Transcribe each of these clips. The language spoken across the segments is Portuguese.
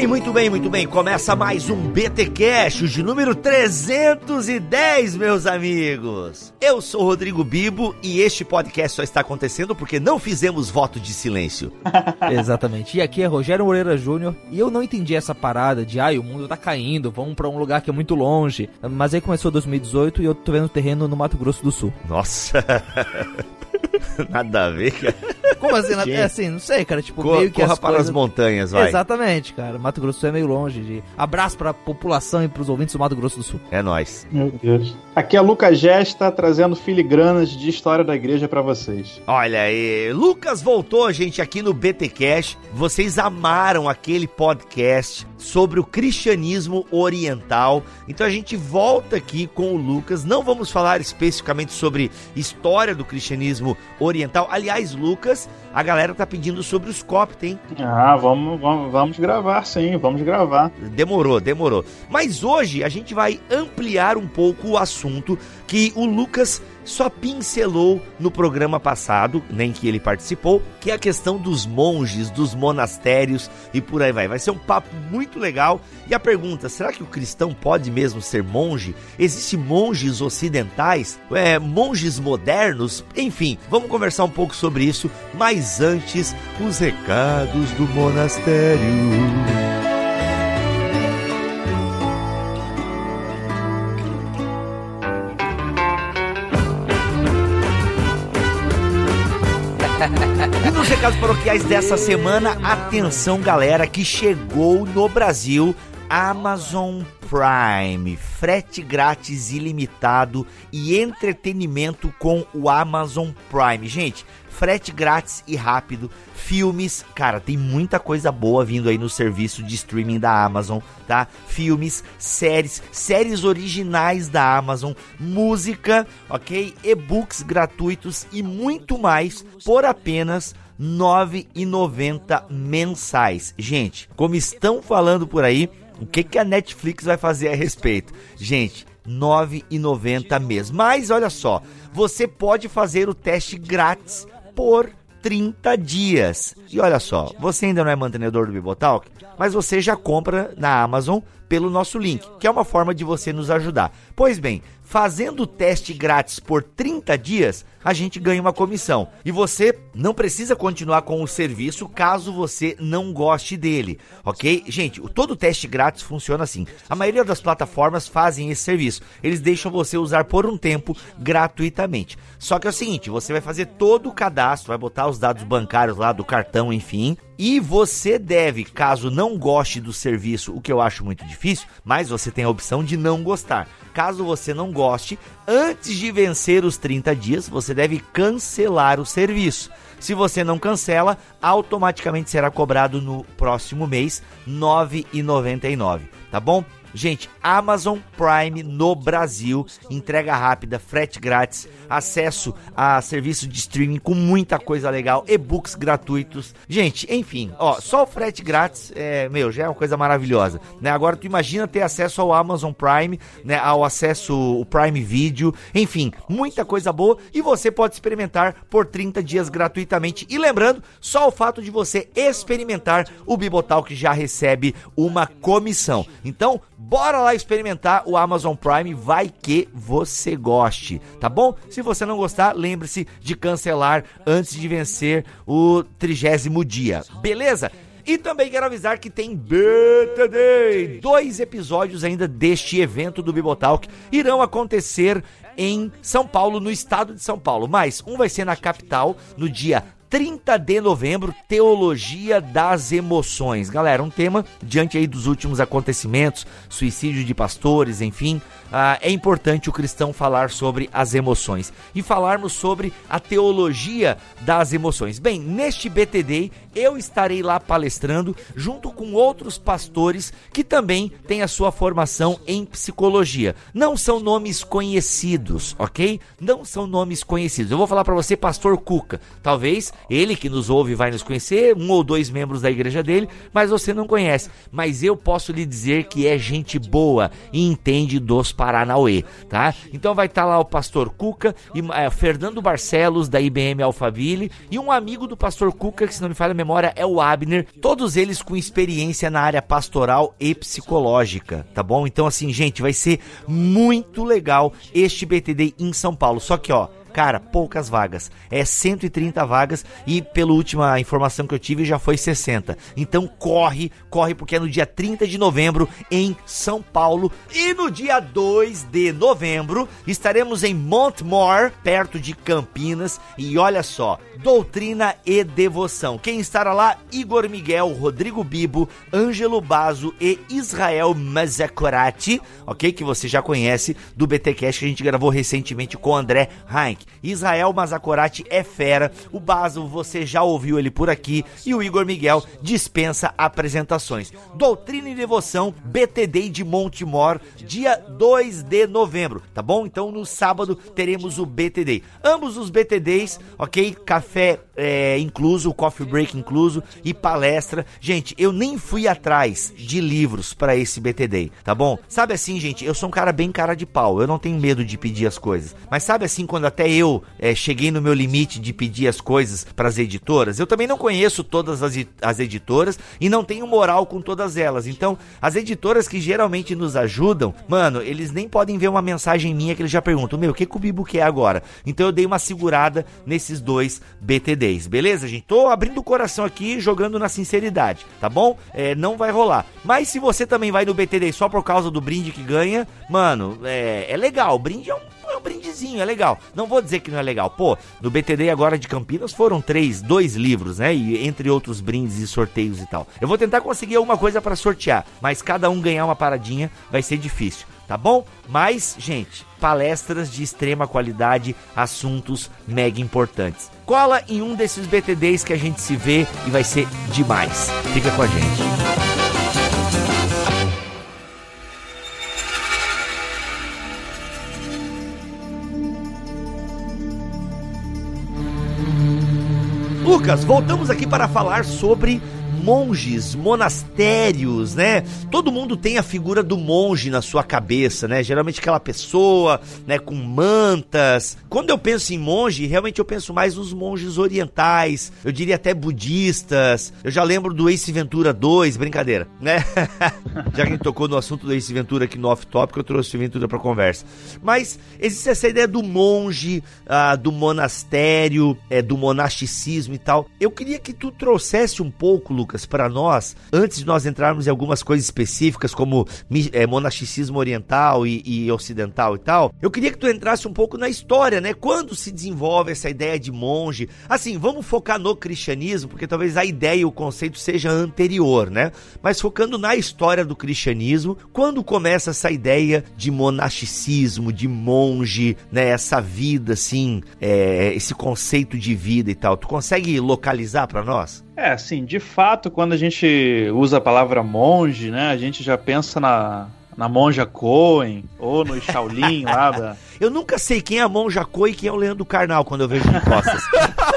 Bem, muito bem, muito bem. Começa mais um BT Cash de número 310, meus amigos. Eu sou Rodrigo Bibo e este podcast só está acontecendo porque não fizemos voto de silêncio. Exatamente. E aqui é Rogério Moreira Júnior e eu não entendi essa parada de, ai, o mundo tá caindo, vamos para um lugar que é muito longe. Mas aí começou 2018 e eu tô vendo terreno no Mato Grosso do Sul. Nossa. Nada a ver, cara. Como assim? Gente. É assim, não sei, cara. Tipo, Corra, meio que corra as para coisas... as montanhas, vai. Exatamente, cara. Mato Grosso do Sul é meio longe. De... Abraço pra população e pros ouvintes do Mato Grosso do Sul. É nóis. Meu Deus. Aqui é Lucas Gesta trazendo filigranas de história da igreja pra vocês. Olha aí, Lucas voltou, gente, aqui no BT Cash. Vocês amaram aquele podcast sobre o cristianismo oriental. Então a gente volta aqui com o Lucas. Não vamos falar especificamente sobre história do cristianismo oriental. Aliás, Lucas, a galera tá pedindo sobre os Copta, hein? Ah, vamos, vamos, vamos gravar sim, vamos gravar. Demorou, demorou. Mas hoje a gente vai ampliar um pouco o assunto que o Lucas só pincelou no programa passado, nem que ele participou, que é a questão dos monges, dos monastérios e por aí vai. Vai ser um papo muito legal. E a pergunta: será que o cristão pode mesmo ser monge? Existem monges ocidentais? É, monges modernos? Enfim, vamos conversar um pouco sobre isso. Mas antes, os recados do monastério. Recados paroquiais dessa semana, atenção galera que chegou no Brasil Amazon Prime, frete grátis ilimitado e entretenimento com o Amazon Prime. Gente, frete grátis e rápido, filmes, cara, tem muita coisa boa vindo aí no serviço de streaming da Amazon, tá? Filmes, séries, séries originais da Amazon, música, ok? E-books gratuitos e muito mais por apenas 9,90 mensais. Gente, como estão falando por aí, o que, que a Netflix vai fazer a respeito? Gente, R$ 9,90 mês. Mas olha só, você pode fazer o teste grátis por 30 dias. E olha só, você ainda não é mantenedor do Bibotalk, mas você já compra na Amazon pelo nosso link, que é uma forma de você nos ajudar. Pois bem, fazendo o teste grátis por 30 dias, a gente ganha uma comissão. E você não precisa continuar com o serviço caso você não goste dele, ok? Gente, todo teste grátis funciona assim. A maioria das plataformas fazem esse serviço. Eles deixam você usar por um tempo gratuitamente. Só que é o seguinte, você vai fazer todo o cadastro, vai botar os dados bancários lá do cartão, enfim. E você deve, caso não goste do serviço, o que eu acho muito difícil, mas você tem a opção de não gostar. Caso você não goste, antes de vencer os 30 dias, você deve cancelar o serviço. Se você não cancela, automaticamente será cobrado no próximo mês R$ 9,99, tá bom? Gente, Amazon Prime no Brasil, entrega rápida, frete grátis, acesso a serviço de streaming com muita coisa legal, e-books gratuitos. Gente, enfim, ó, só o frete grátis, é, meu, já é uma coisa maravilhosa, né? Agora tu imagina ter acesso ao Amazon Prime, né, ao acesso o Prime Video, enfim, muita coisa boa e você pode experimentar por 30 dias gratuitamente. E lembrando, só o fato de você experimentar o Bibotalk já recebe uma comissão. Então, bora lá experimentar o Amazon Prime, vai que você goste, tá bom? Se você não gostar, lembre-se de cancelar antes de vencer o trigésimo dia, beleza? E também quero avisar que tem BTD, dois episódios ainda deste evento do Bibotalk irão acontecer em São Paulo, no estado de São Paulo. Mas um vai ser na capital, no dia 30 de novembro, Teologia das Emoções. Galera, um tema diante aí dos últimos acontecimentos, suicídio de pastores, enfim, ah, é importante o cristão falar sobre as emoções e falarmos sobre a teologia das emoções. Bem, neste BTD eu estarei lá palestrando junto com outros pastores que também têm a sua formação em psicologia. Não são nomes conhecidos, ok? Não são nomes conhecidos. Eu vou falar para você, Pastor Cuca. Talvez Ele que nos ouve vai nos conhecer, um ou dois membros da igreja dele, mas você não conhece. Mas eu posso lhe dizer que é gente boa e entende dos Paranauê, tá? Então vai estar tá lá o pastor Cuca e é, Fernando Barcelos da IBM Alphaville e um amigo do pastor Cuca, que se não me falha a memória é o Abner, todos eles com experiência na área pastoral e psicológica, tá bom? Então assim, gente, vai ser muito legal este BTD em São Paulo. Só que ó, Cara, poucas vagas. É 130 vagas e pela última informação que eu tive já foi 60. Então corre, corre porque é no dia 30 de novembro em São Paulo e no dia 2 de novembro estaremos em Montmore, perto de Campinas e olha só, doutrina e devoção. Quem estará lá? Igor Miguel, Rodrigo Bibo, Ângelo Bazo e Israel Mazakorati, ok? Que você já conhece do BTcast que a gente gravou recentemente com André Heinck. Israel Mazakorati é fera, o Basil você já ouviu ele por aqui e o Igor Miguel dispensa apresentações. Doutrina e Devoção, BTD de Montemor, dia 2 de novembro, tá bom? Então no sábado teremos o BTD. Ambos os BTDs, ok? Café é, incluso, coffee break incluso e palestra. Gente, eu nem fui atrás de livros para esse BTD, tá bom? Sabe assim, gente, eu sou um cara bem cara de pau, eu não tenho medo de pedir as coisas. Mas sabe assim, quando até eu é, cheguei no meu limite de pedir as coisas para as editoras, eu também não conheço todas as, as editoras e não tenho moral com todas elas. Então, as editoras que geralmente nos ajudam, mano, eles nem podem ver uma mensagem minha que eles já perguntam: Meu, o que, que o Bibo quer agora? Então eu dei uma segurada nesses dois BTDs, beleza, gente? Tô abrindo o coração aqui, jogando na sinceridade, tá bom? É, não vai rolar. Mas se você também vai no BTD só por causa do brinde que ganha, mano, é, é legal. O brinde é um é um brindezinho, é legal. Não vou dizer que não é legal. Pô, no BTD agora de Campinas foram três, dois livros, né? E entre outros brindes e sorteios e tal. Eu vou tentar conseguir alguma coisa para sortear, mas cada um ganhar uma paradinha vai ser difícil, tá bom? Mas, gente, palestras de extrema qualidade, assuntos mega importantes. Cola em um desses BTDs que a gente se vê e vai ser demais. Fica com a gente. Lucas, voltamos aqui para falar sobre monges, monastérios, né? Todo mundo tem a figura do monge na sua cabeça, né? Geralmente aquela pessoa, né, com mantas. Quando eu penso em monge, realmente eu penso mais nos monges orientais, eu diria até budistas. Eu já lembro do Ace Ventura 2, brincadeira, né? já que a gente tocou no assunto do Ace Ventura aqui no Off Topic, eu trouxe o Ventura para conversa. Mas existe essa ideia do monge, ah, do monastério, é, do monasticismo e tal. Eu queria que tu trouxesse um pouco, Lucas, Lucas, para nós, antes de nós entrarmos em algumas coisas específicas, como é, monasticismo oriental e, e, ocidental e tal, eu queria que tu entrasse um pouco na história, né? Quando se desenvolve essa ideia de monge? Assim, vamos focar no cristianismo, porque talvez a ideia e o conceito seja anterior, né? Mas focando na história do cristianismo, quando começa essa ideia de monasticismo, de monge, né? Essa vida, assim, é, esse conceito de vida e tal, tu consegue localizar para nós? É, assim, de fato, quando a gente usa a palavra monge, né, a gente já pensa na, na monja Cohen ou no Shaolin lá da... Eu nunca sei quem é a monja Cohen e quem é o Leandro Carnal quando eu vejo de costas.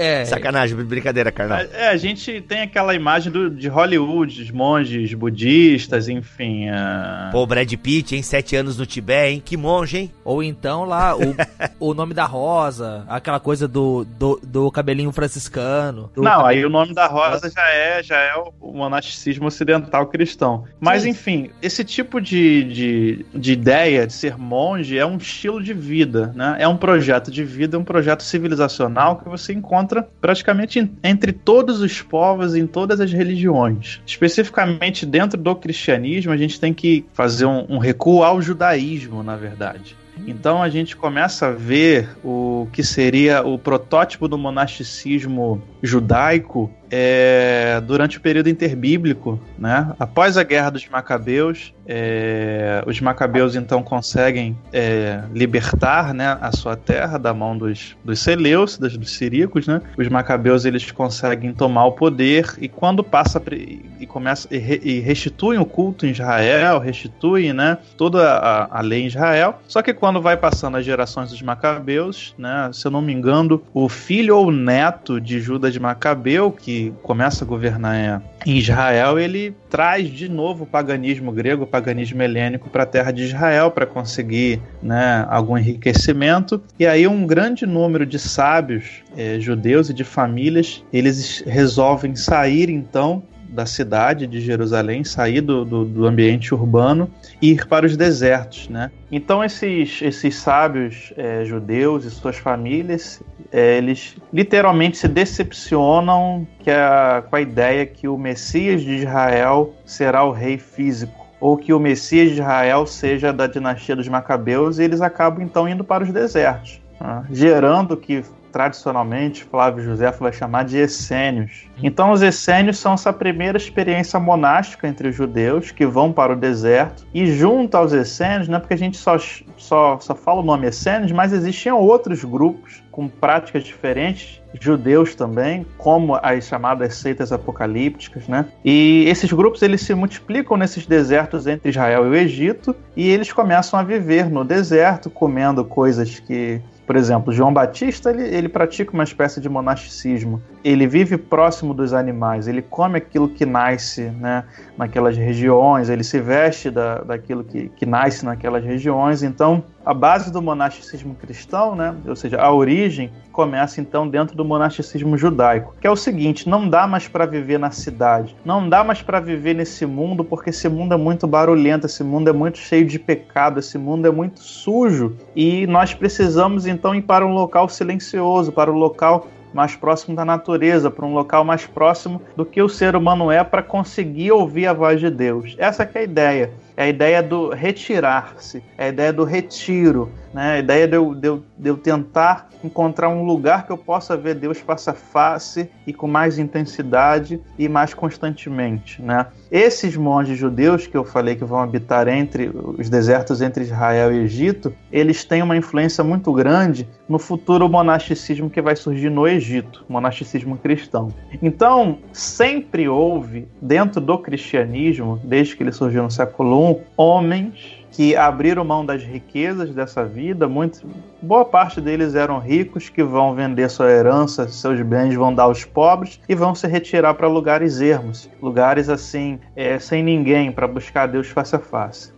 É. Sacanagem, brincadeira, carnal. É, a gente tem aquela imagem do, de Hollywood, os monges budistas, enfim. Uh... Pô, Brad Pitt, hein? Sete anos no Tibete, hein? Que monge, hein? Ou então lá, o, o nome da rosa, aquela coisa do, do, do cabelinho franciscano. Do Não, aí o nome da rosa já é, já é o monasticismo ocidental cristão. Mas, Sim. enfim, esse tipo de, de, de ideia de ser monge é um estilo de vida, né? É um projeto de vida, é um projeto civilizacional que você encontra encontra praticamente entre todos os povos, em todas as religiões. Especificamente dentro do cristianismo, a gente tem que fazer um, um recuo ao judaísmo, na verdade. Então a gente começa a ver o que seria o protótipo do monasticismo judaico é, durante o período interbíblico, né? Após a guerra dos Macabeus, é, os Macabeus então conseguem é, libertar, né, a sua terra da mão dos, dos Seleucidas, dos Siríacos, né? Os Macabeus eles conseguem tomar o poder e quando passa e começa e, re, e restituem o culto em Israel, restituem, né, toda a, a, lei em Israel. Só que quando vai passando as gerações dos Macabeus, né, se eu não me engano, o filho ou neto de Judas de Macabeu que começa a governar em Israel, ele traz de novo o paganismo grego, o paganismo helênico para a terra de Israel para conseguir né, algum enriquecimento. E aí um grande número de sábios é, judeus e de famílias, eles resolvem sair então da cidade de Jerusalém, sair do, do, do, ambiente urbano e ir para os desertos, né? Então esses, esses sábios é, judeus e suas famílias, é, eles literalmente se decepcionam que a, com a ideia que o Messias de Israel será o rei físico ou que o Messias de Israel seja da dinastia dos Macabeus e eles acabam então indo para os desertos, né? gerando que tradicionalmente Flávio José vai chamar de essênios. Então os essênios são essa primeira experiência monástica entre os judeus que vão para o deserto e junto aos essênios, não é porque a gente só, só, só fala o nome essênios, mas existiam outros grupos com práticas diferentes, judeus também, como as chamadas seitas apocalípticas, né? E esses grupos eles se multiplicam nesses desertos entre Israel e o Egito e eles começam a viver no deserto, comendo coisas que por exemplo, João Batista ele, ele pratica uma espécie de monasticismo. Ele vive próximo dos animais, ele come aquilo que nasce né, naquelas regiões, ele se veste da, daquilo que, que nasce naquelas regiões. Então, a base do monasticismo cristão, né, ou seja, a origem, começa então dentro do monasticismo judaico, que é o seguinte: não dá mais para viver na cidade, não dá mais para viver nesse mundo, porque esse mundo é muito barulhento, esse mundo é muito cheio de pecado, esse mundo é muito sujo e nós precisamos então ir para um local silencioso, para um local mais próximo da natureza, para um local mais próximo do que o ser humano é para conseguir ouvir a voz de Deus. Essa é a ideia. É a ideia do retirar-se, é a ideia do retiro, né? a ideia de eu, de, eu, de eu tentar encontrar um lugar que eu possa ver Deus face a face e com mais intensidade e mais constantemente. Né? Esses monges judeus que eu falei que vão habitar entre os desertos entre Israel e Egito, eles têm uma influência muito grande no futuro monasticismo que vai surgir no Egito, monasticismo cristão. Então, sempre houve dentro do cristianismo, desde que ele surgiu no século I, homens que abriram mão das riquezas dessa vida, muito, boa parte deles eram ricos que vão vender sua herança, seus bens vão dar aos pobres e vão se retirar para lugares ermos, lugares assim, é, sem ninguém, para buscar Deus face a face.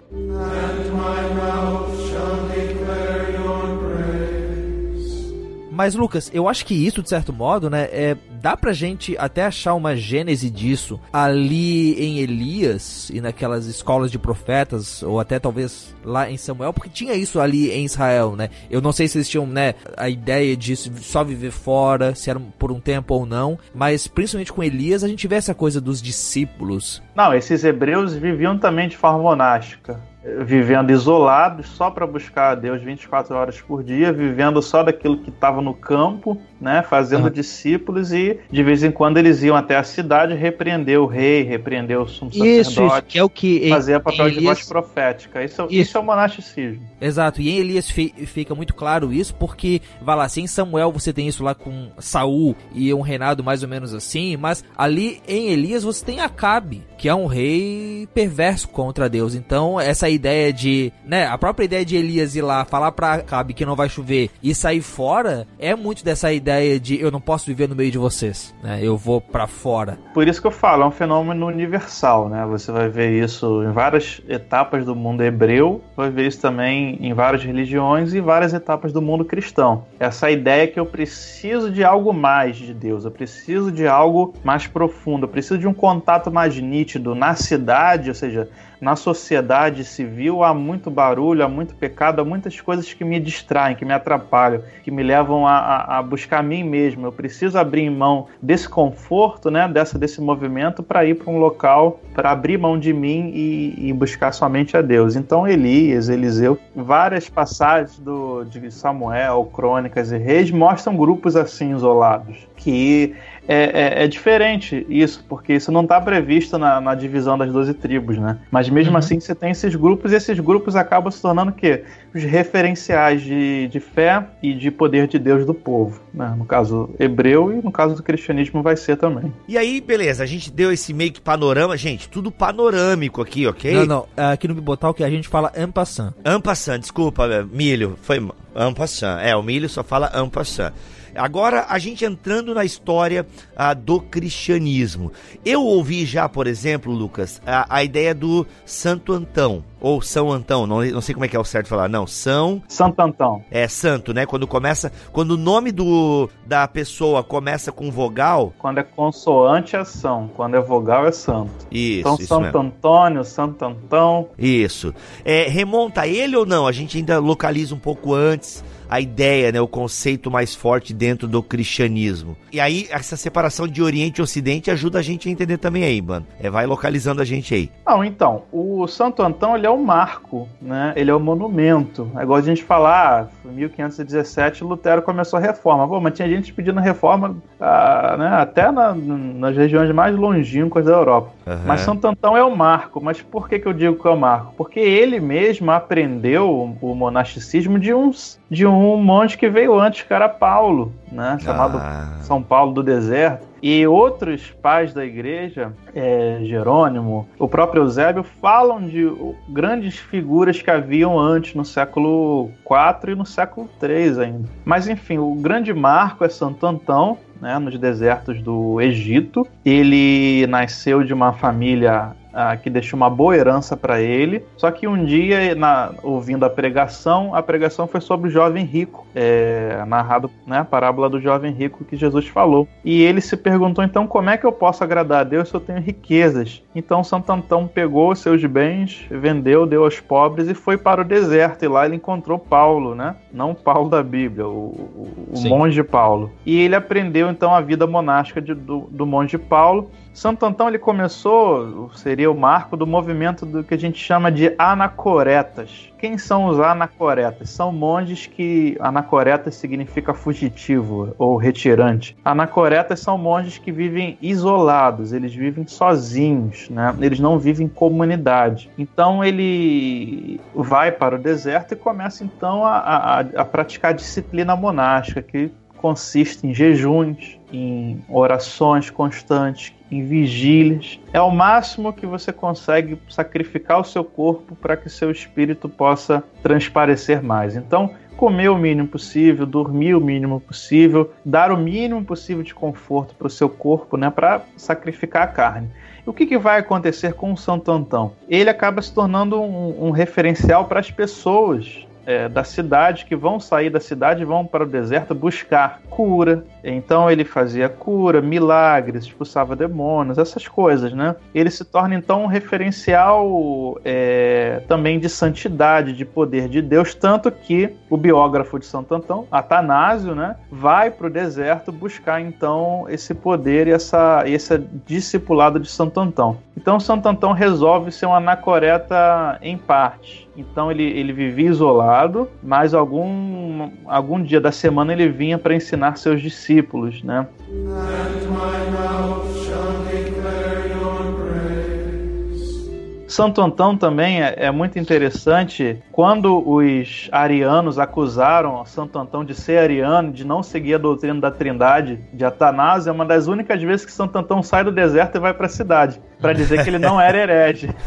Mas, Lucas, eu acho que isso, de certo modo, né, é, dá pra gente até achar uma gênese disso ali em Elias e naquelas escolas de profetas, ou até talvez lá em Samuel, porque tinha isso ali em Israel, né? Eu não sei se eles tinham, né, a ideia de só viver fora, se era por um tempo ou não, mas principalmente com Elias a gente vê essa coisa dos discípulos. Não, esses hebreus viviam também de forma monástica vivendo isolados só para buscar a Deus 24 horas por dia, vivendo só daquilo que estava no campo, né, fazendo uhum. discípulos e de vez em quando eles iam até a cidade repreender o rei, repreender o sumo sacerdote, isso, isso, que é o que fazia papel Elias... de voz profética. Isso, isso. isso é o monasticismo. Exato, e em Elias fica muito claro isso porque, vai lá, assim, em Samuel você tem isso lá com Saul e um reinado mais ou menos assim, mas ali em Elias você tem Acabe, que é um rei perverso contra Deus. Então, essa ideia de, né, a própria ideia de Elias ir lá falar para Acabe que não vai chover e sair fora é muito dessa ideia de eu não posso viver no meio de vocês, né? Eu vou para fora. Por isso que eu falo, é um fenômeno universal, né? Você vai ver isso em várias etapas do mundo hebreu, vai ver isso também em várias religiões e várias etapas do mundo cristão. Essa ideia que eu preciso de algo mais de Deus, eu preciso de algo mais profundo, eu preciso de um contato mais nítido na cidade, ou seja, na sociedade civil há muito barulho, há muito pecado, há muitas coisas que me distraem, que me atrapalham, que me levam a, a, a buscar a mim mesmo. Eu preciso abrir mão desse conforto, né, dessa, desse movimento, para ir para um local, para abrir mão de mim e, e, buscar somente a Deus. Então, Elias, Eliseu, várias passagens do, de Samuel, Crônicas e Reis mostram grupos assim isolados, que é, é, é, diferente isso, porque isso não está previsto na, na, divisão das 12 tribos, né? Mas mesmo uhum. assim você tem esses grupos e esses grupos acabam se tornando o quê? Os referenciais de, de fé e de poder de Deus do povo, né? No caso hebreu e no caso do cristianismo vai ser também. E aí, beleza, a gente deu esse meio que panorama, gente, tudo panorâmico aqui, ok? Não, não, aqui no Bibotal que a gente fala ampassan. Ampassan, desculpa, milho, foi ampassan. É, o milho só fala ampassan. Agora, a gente entrando na história ah, do cristianismo. Eu ouvi já, por exemplo, Lucas, a, a ideia do Santo Antão ou São Antão, não, não sei como é que é o certo falar, não, São... Santo Antão. É, santo, né, quando começa, quando o nome do, da pessoa começa com vogal... Quando é consoante é São, quando é vogal é Santo. Isso, Então isso Santo mesmo. Antônio, Santo Antão... Isso. É, remonta a ele ou não? A gente ainda localiza um pouco antes a ideia, né, o conceito mais forte dentro do cristianismo. E aí, essa separação de Oriente e Ocidente ajuda a gente a entender também aí, mano. É, vai localizando a gente aí. Não, então, o Santo Antão, ele é o marco, né? Ele é o monumento. É igual a gente falar, em 1517 Lutero começou a reforma. Pô, mas tinha gente pedindo reforma ah, né, até na, nas regiões mais longínquas da Europa. Uhum. Mas Santo Antão é o marco. Mas por que, que eu digo que é o marco? Porque ele mesmo aprendeu o monasticismo de uns de um monge que veio antes, que era Paulo, né? Chamado ah. São Paulo do Deserto. E outros pais da igreja, é, Jerônimo, o próprio Eusébio, falam de grandes figuras que haviam antes, no século IV e no século III ainda. Mas enfim, o grande marco é Santo Antão, né, nos desertos do Egito. Ele nasceu de uma família ah, que deixou uma boa herança para ele. Só que um dia, na, ouvindo a pregação, a pregação foi sobre o jovem rico, é, narrado né, a parábola do jovem rico que Jesus falou. E ele se perguntou então como é que eu posso agradar a Deus se eu tenho riquezas? Então Santo Antão pegou seus bens, vendeu, deu aos pobres e foi para o deserto. E lá ele encontrou Paulo, né? Não Paulo da Bíblia, o, o, o monge Paulo. E ele aprendeu então a vida monástica de, do, do monge Paulo Santo Antão ele começou, seria o marco do movimento do que a gente chama de anacoretas. Quem são os anacoretas? São monges que anacoretas significa fugitivo ou retirante. Anacoretas são monges que vivem isolados, eles vivem sozinhos, né? Eles não vivem em comunidade. Então ele vai para o deserto e começa então a, a, a praticar disciplina monástica, que consiste em jejuns, em orações constantes, em vigílias. É o máximo que você consegue sacrificar o seu corpo para que seu espírito possa transparecer mais. Então, comer o mínimo possível, dormir o mínimo possível, dar o mínimo possível de conforto para o seu corpo, né, para sacrificar a carne. O que, que, vai acontecer com o Santo Antão? Ele acaba se tornando um, um referencial para as pessoas é, da cidade que vão sair da cidade e vão para o deserto buscar cura. Então ele fazia cura, milagres, expulsava demônios, essas coisas, né? Ele se torna então um referencial é, também de santidade, de poder de Deus, tanto que o biógrafo de Santo Antão, Atanásio, né, vai para o deserto buscar então esse poder e essa, esse discipulado de Santo Antão. Então Santo Antão resolve ser um anacoreta em parte. Então ele, ele vivia isolado, mas algum, algum dia da semana ele vinha para ensinar seus discípulos, né? Santo Antão também é, é, muito interessante. Quando os arianos acusaram Santo Antão de ser ariano, de não seguir a doutrina da Trindade de Atanásio, é uma das únicas vezes que Santo Antão sai do deserto e vai para a cidade, para dizer que ele não era herege.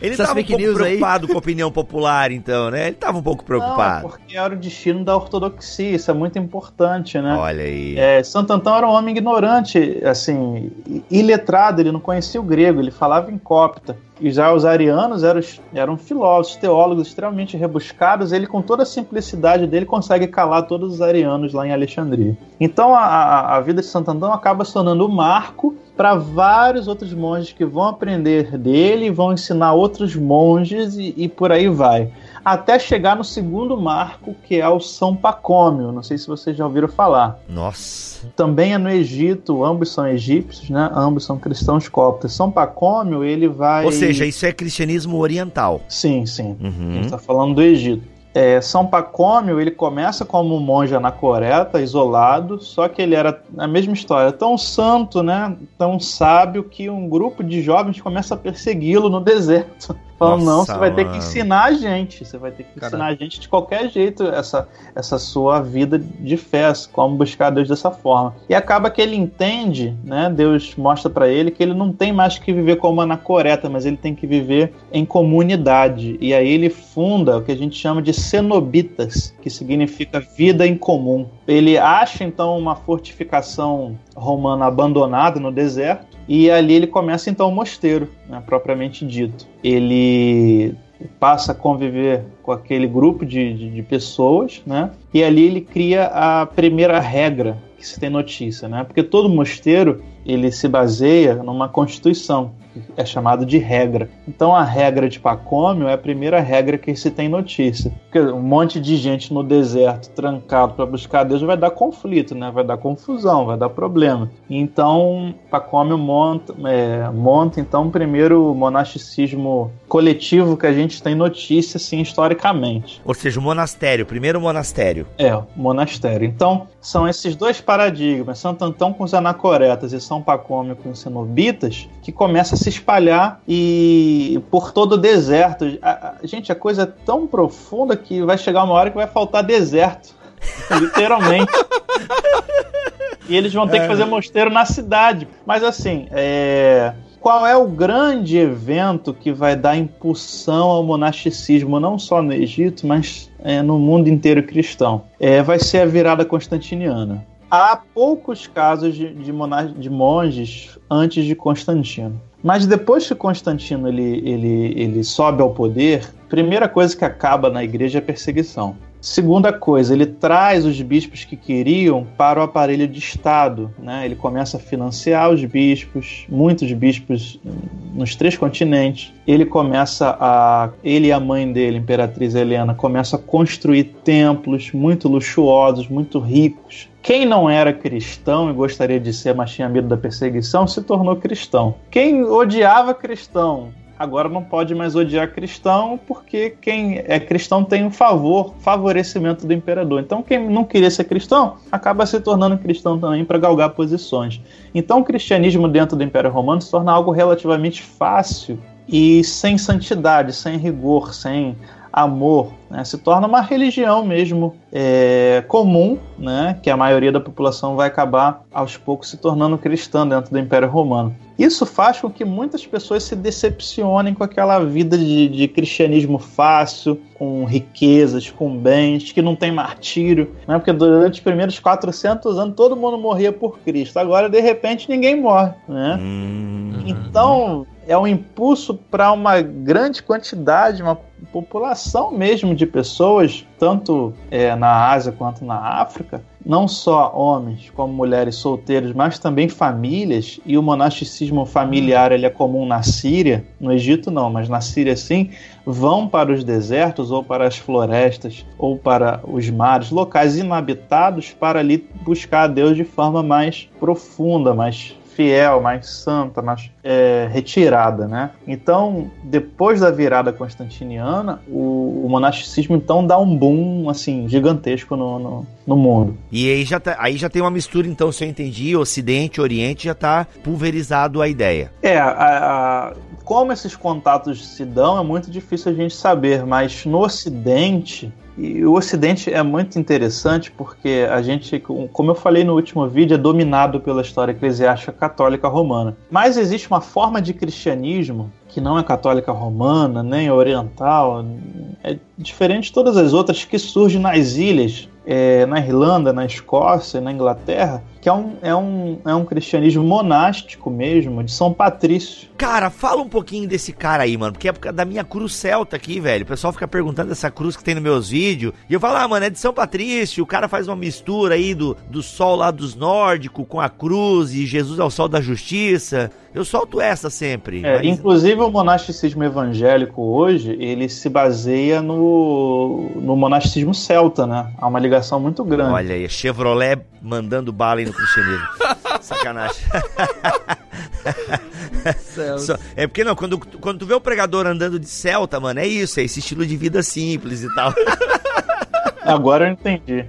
Ele estava um pouco preocupado aí? com a opinião popular, então, né? Ele estava um pouco preocupado. Não, porque era o destino da ortodoxia, isso é muito importante, né? Olha aí. É, Santo Antão era um homem ignorante, assim, iletrado, ele não conhecia o grego, ele falava em copta. E já os arianos eram, eram filósofos, teólogos extremamente rebuscados. Ele, com toda a simplicidade dele, consegue calar todos os arianos lá em Alexandria. Então, a, a vida de Santo Antão acaba se tornando o marco para vários outros monges que vão aprender dele, vão ensinar outros monges e, e, por aí vai. Até chegar no segundo marco, que é o São Pacômio. Não sei se vocês já ouviram falar. Nossa. Também é no Egito, ambos são egípcios, né? Ambos são cristãos coptas. São Pacômio, ele vai. Ou seja, isso é cristianismo oriental. Sim, sim. Uhum. A gente está falando do Egito. É, São Pacômio, ele começa como um monge anacoreta, isolado, só que ele era a mesma história, tão santo, né, tão sábio, que um grupo de jovens começa a persegui-lo no deserto. Falando, não, você vai ter que ensinar a gente. Você vai ter que Caramba. ensinar a gente de qualquer jeito essa, essa sua vida de fé, como buscar Deus dessa forma. E acaba que ele entende, né? Deus mostra para ele que ele não tem mais que viver como anacoreta, mas ele tem que viver em comunidade. E aí ele funda o que a gente chama de cenobitas, que significa vida em comum. Ele acha então uma fortificação romana abandonada no deserto e ali ele começa então o mosteiro, né, propriamente dito. Ele passa a conviver com aquele grupo de, de, de, pessoas, né? E ali ele cria a primeira regra que se tem notícia, né? Porque todo mosteiro ele se baseia numa constituição é chamado de regra. Então a regra de Pacômio é a primeira regra que se tem notícia. Porque um monte de gente no deserto trancado para buscar Deus vai dar conflito, né? Vai dar confusão, vai dar problema. Então Pacômio monta, é, monta então o primeiro monasticismo coletivo que a gente tem notícia assim historicamente. Ou seja, o monastério, o primeiro monastério. É, o monastério. Então são esses dois paradigmas, Santo Antão com os anacoretas e São Pacômio com os cenobitas, que começa a se espalhar e por todo o deserto. A, a, gente, a coisa é tão profunda que vai chegar uma hora que vai faltar deserto. Literalmente. e eles vão ter é. que fazer mosteiro na cidade. Mas assim, é qual é o grande evento que vai dar impulsão ao monasticismo, não só no Egito, mas é, no mundo inteiro cristão? É, vai ser a virada constantiniana. Há poucos casos de, de, de monges antes de Constantino. Mas depois que Constantino ele, ele, ele sobe ao poder, primeira coisa que acaba na igreja é a perseguição. Segunda coisa, ele traz os bispos que queriam para o aparelho de Estado. Né? Ele começa a financiar os bispos, muitos bispos nos três continentes. Ele começa a. Ele e a mãe dele, Imperatriz Helena, começam a construir templos muito luxuosos, muito ricos. Quem não era cristão e gostaria de ser, mas tinha medo da perseguição, se tornou cristão. Quem odiava cristão agora não pode mais odiar cristão, porque quem é cristão tem um favor, favorecimento do imperador. Então, quem não queria ser cristão acaba se tornando cristão também para galgar posições. Então, o cristianismo dentro do Império Romano se torna algo relativamente fácil e sem santidade, sem rigor, sem amor, né? se torna uma religião mesmo é, comum, né? que a maioria da população vai acabar aos poucos se tornando cristã dentro do Império Romano. Isso faz com que muitas pessoas se decepcionem com aquela vida de, de cristianismo fácil, com riquezas, com bens, que não tem martírio, né? porque durante os primeiros 400 anos todo mundo morria por Cristo, agora de repente ninguém morre. Né? Hum. Então é um impulso para uma grande quantidade, uma população mesmo de pessoas, tanto é, na Ásia quanto na África, não só homens como mulheres solteiros, mas também famílias, e o monasticismo familiar ele é comum na Síria, no Egito não, mas na Síria sim, vão para os desertos ou para as florestas ou para os mares, locais inabitados para ali buscar a Deus de forma mais profunda, mais fiel, mais santa, mais é, retirada, né? Então, depois da virada constantiniana, o, o, monasticismo então dá um boom assim gigantesco no, no, no mundo. E aí já, tá, aí já tem uma mistura, então, se eu entendi, Ocidente, Oriente já está pulverizado a ideia. É, a, a, como esses contatos se dão é muito difícil a gente saber, mas no Ocidente e o Ocidente é muito interessante porque a gente, como eu falei no último vídeo, é dominado pela história eclesiástica católica romana. Mas existe uma forma de cristianismo que não é católica romana, nem oriental, é diferente de todas as outras que surge nas ilhas, é, na Irlanda, na Escócia, na Inglaterra, que é um, é um, é um cristianismo monástico mesmo, de São Patrício. Cara, fala um pouquinho desse cara aí, mano, porque é da minha cruz celta aqui, velho. O pessoal fica perguntando dessa cruz que tem nos meus vídeos. E eu falo, ah, mano, é de São Patrício. O cara faz uma mistura aí do, do sol lá dos nórdicos com a cruz e Jesus é o sol da justiça. Eu solto essa sempre. É, mas... Inclusive o monasticismo evangélico hoje, ele se baseia no, no monasticismo celta, né? Há uma ligação muito grande. Olha aí, Chevrolet mandando bala aí no cristianismo. Sacanagem. é porque não, quando, quando tu vê o pregador andando de celta, mano, é isso, é esse estilo de vida simples e tal. Agora eu entendi.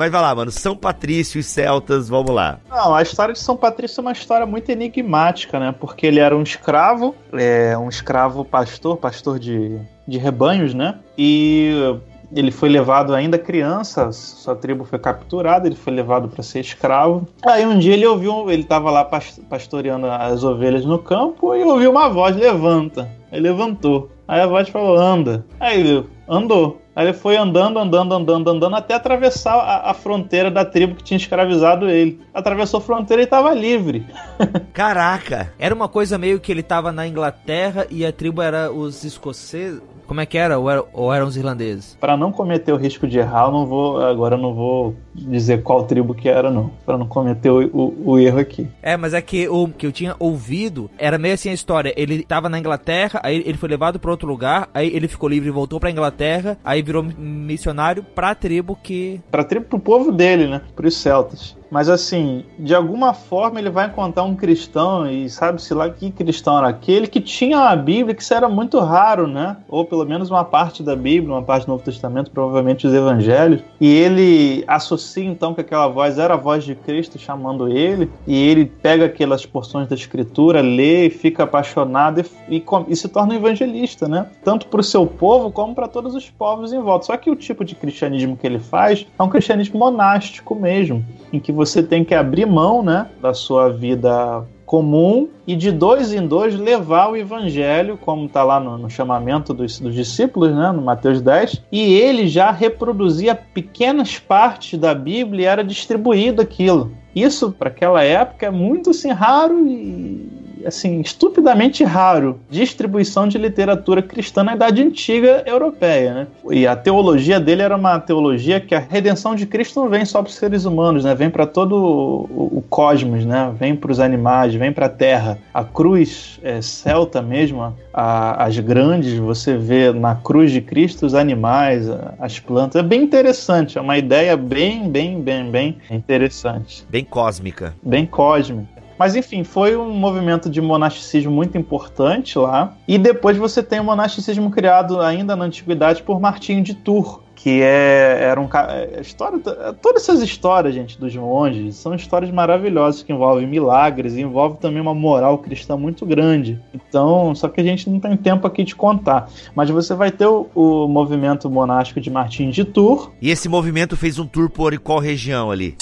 Mas vai lá, mano. São Patrício e Celtas, vamos lá. Não, a história de São Patrício é uma história muito enigmática, né? Porque ele era um escravo, é, um escravo pastor, pastor de, de rebanhos, né? E ele foi levado ainda criança, sua tribo foi capturada, ele foi levado para ser escravo. Aí um dia ele ouviu, ele estava lá pastoreando as ovelhas no campo e ouviu uma voz: levanta. Ele levantou. Aí a voz falou: anda. Aí ele andou. Aí ele foi andando, andando, andando, andando, até atravessar a, a, fronteira da tribo que tinha escravizado ele. Atravessou a fronteira e estava livre. Caraca! Era uma coisa meio que ele estava na Inglaterra e a tribo era os escoceses. Como é que era? Ou, era, ou eram os irlandeses? Para não cometer o risco de errar, eu não vou. Agora eu não vou dizer qual tribo que era, não. Para não cometer o, o, o, erro aqui. É, mas é que o que eu tinha ouvido era meio assim a história. Ele estava na Inglaterra, aí ele foi levado para outro lugar, aí ele ficou livre e voltou para Inglaterra, aí virou missionário pra tribo que. Pra tribo, pro povo dele, né? Pros celtas. Mas assim, de alguma forma ele vai encontrar um cristão, e sabe-se lá que cristão era aquele, que tinha a Bíblia, que isso era muito raro, né? Ou pelo menos uma parte da Bíblia, uma parte do Novo Testamento, provavelmente os Evangelhos. E ele associa então que aquela voz era a voz de Cristo chamando ele, e ele pega aquelas porções da Escritura, lê fica apaixonado e, e, e se torna um evangelista, né? Tanto para o seu povo como para todos os povos em volta. Só que o tipo de cristianismo que ele faz é um cristianismo monástico mesmo, em que você tem que abrir mão né, da sua vida comum e de dois em dois levar o evangelho, como está lá no, no chamamento dos, dos, discípulos, né, no Mateus 10, e ele já reproduzia pequenas partes da Bíblia e era distribuído aquilo. Isso, para aquela época, é muito assim, raro e assim, estupidamente raro distribuição de literatura cristã na Idade Antiga Europeia, né? E a teologia dele era uma teologia que a redenção de Cristo não vem só para os seres humanos, né? Vem para todo o, o, cosmos, né? Vem para os animais, vem para a Terra. A cruz é, celta mesmo, a, as grandes, você vê na cruz de Cristo os animais, as plantas. É bem interessante, é uma ideia bem, bem, bem, bem interessante. Bem cósmica. Bem cósmica. Mas enfim, foi um movimento de monasticismo muito importante lá. E depois você tem o monasticismo criado ainda na antiguidade por Martinho de Tours, que é era um é, história todas essas histórias gente dos monges são histórias maravilhosas que envolvem milagres e envolve também uma moral cristã muito grande. Então só que a gente não tem tempo aqui de contar. Mas você vai ter o, o movimento monástico de Martim de Tours. E esse movimento fez um tour por qual região ali?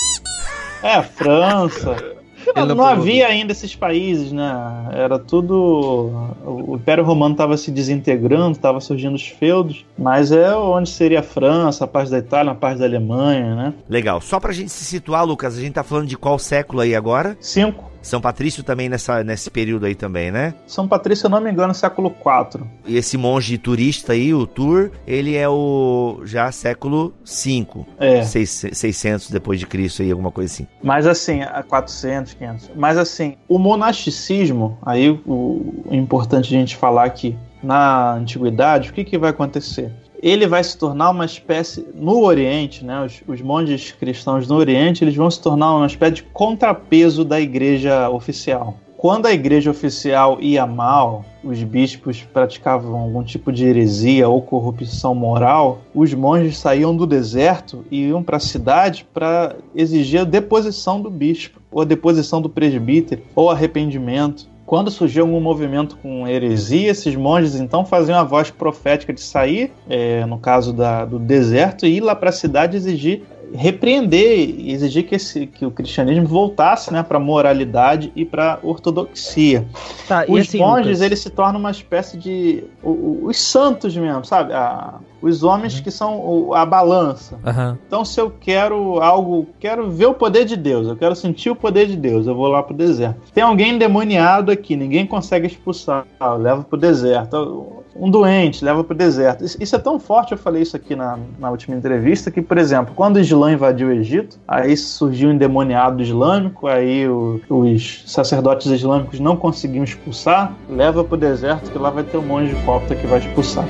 É França não, não havia ainda esses países, né? Era tudo. O Império Romano estava se desintegrando, estava surgindo os feudos, mas é onde seria a França, a parte da Itália, a parte da Alemanha, né? Legal. Só pra gente se situar, Lucas, a gente tá falando de qual século aí agora? Cinco. São Patrício também nessa, nesse período aí também, né? São Patrício, se eu não me engano, século IV. E esse monge turista aí, o Tour, ele é o já século V. É. 600 depois de Cristo aí, alguma coisa assim. Mas assim, 400, 500. Mas assim, o monasticismo, aí o, o importante a gente falar aqui, na antiguidade, o que, que vai acontecer? Ele vai se tornar uma espécie no Oriente, né? Os, os, monges cristãos no Oriente, eles vão se tornar uma espécie de contrapeso da igreja oficial. Quando a igreja oficial ia mal, os bispos praticavam algum tipo de heresia ou corrupção moral, os monges saíam do deserto e iam para a cidade para exigir a deposição do bispo, ou a deposição do presbítero, ou arrependimento. Quando surgiu algum movimento com heresia, esses monges então faziam a voz profética de sair, é, no caso da, do deserto, e ir lá para a cidade exigir repreender e exigir que, esse, que o cristianismo voltasse né, para a moralidade e para a ortodoxia. Tá, os assim, monges Lucas? eles se tornam uma espécie de os santos mesmo, sabe? A, os homens uhum. que são a balança. Uhum. Então, se eu quero algo, quero ver o poder de Deus, eu quero sentir o poder de Deus, eu vou lá pro deserto. Tem alguém endemoniado aqui, ninguém consegue expulsar, eu levo pro deserto. Um doente, leva pro deserto. Isso é tão forte, eu falei isso aqui na, na última entrevista, que, por exemplo, quando o Islã invadiu o Egito, aí surgiu um endemoniado islâmico, aí o, os sacerdotes islâmicos não conseguiam expulsar, leva pro deserto que lá vai ter um monge de copta que vai expulsar.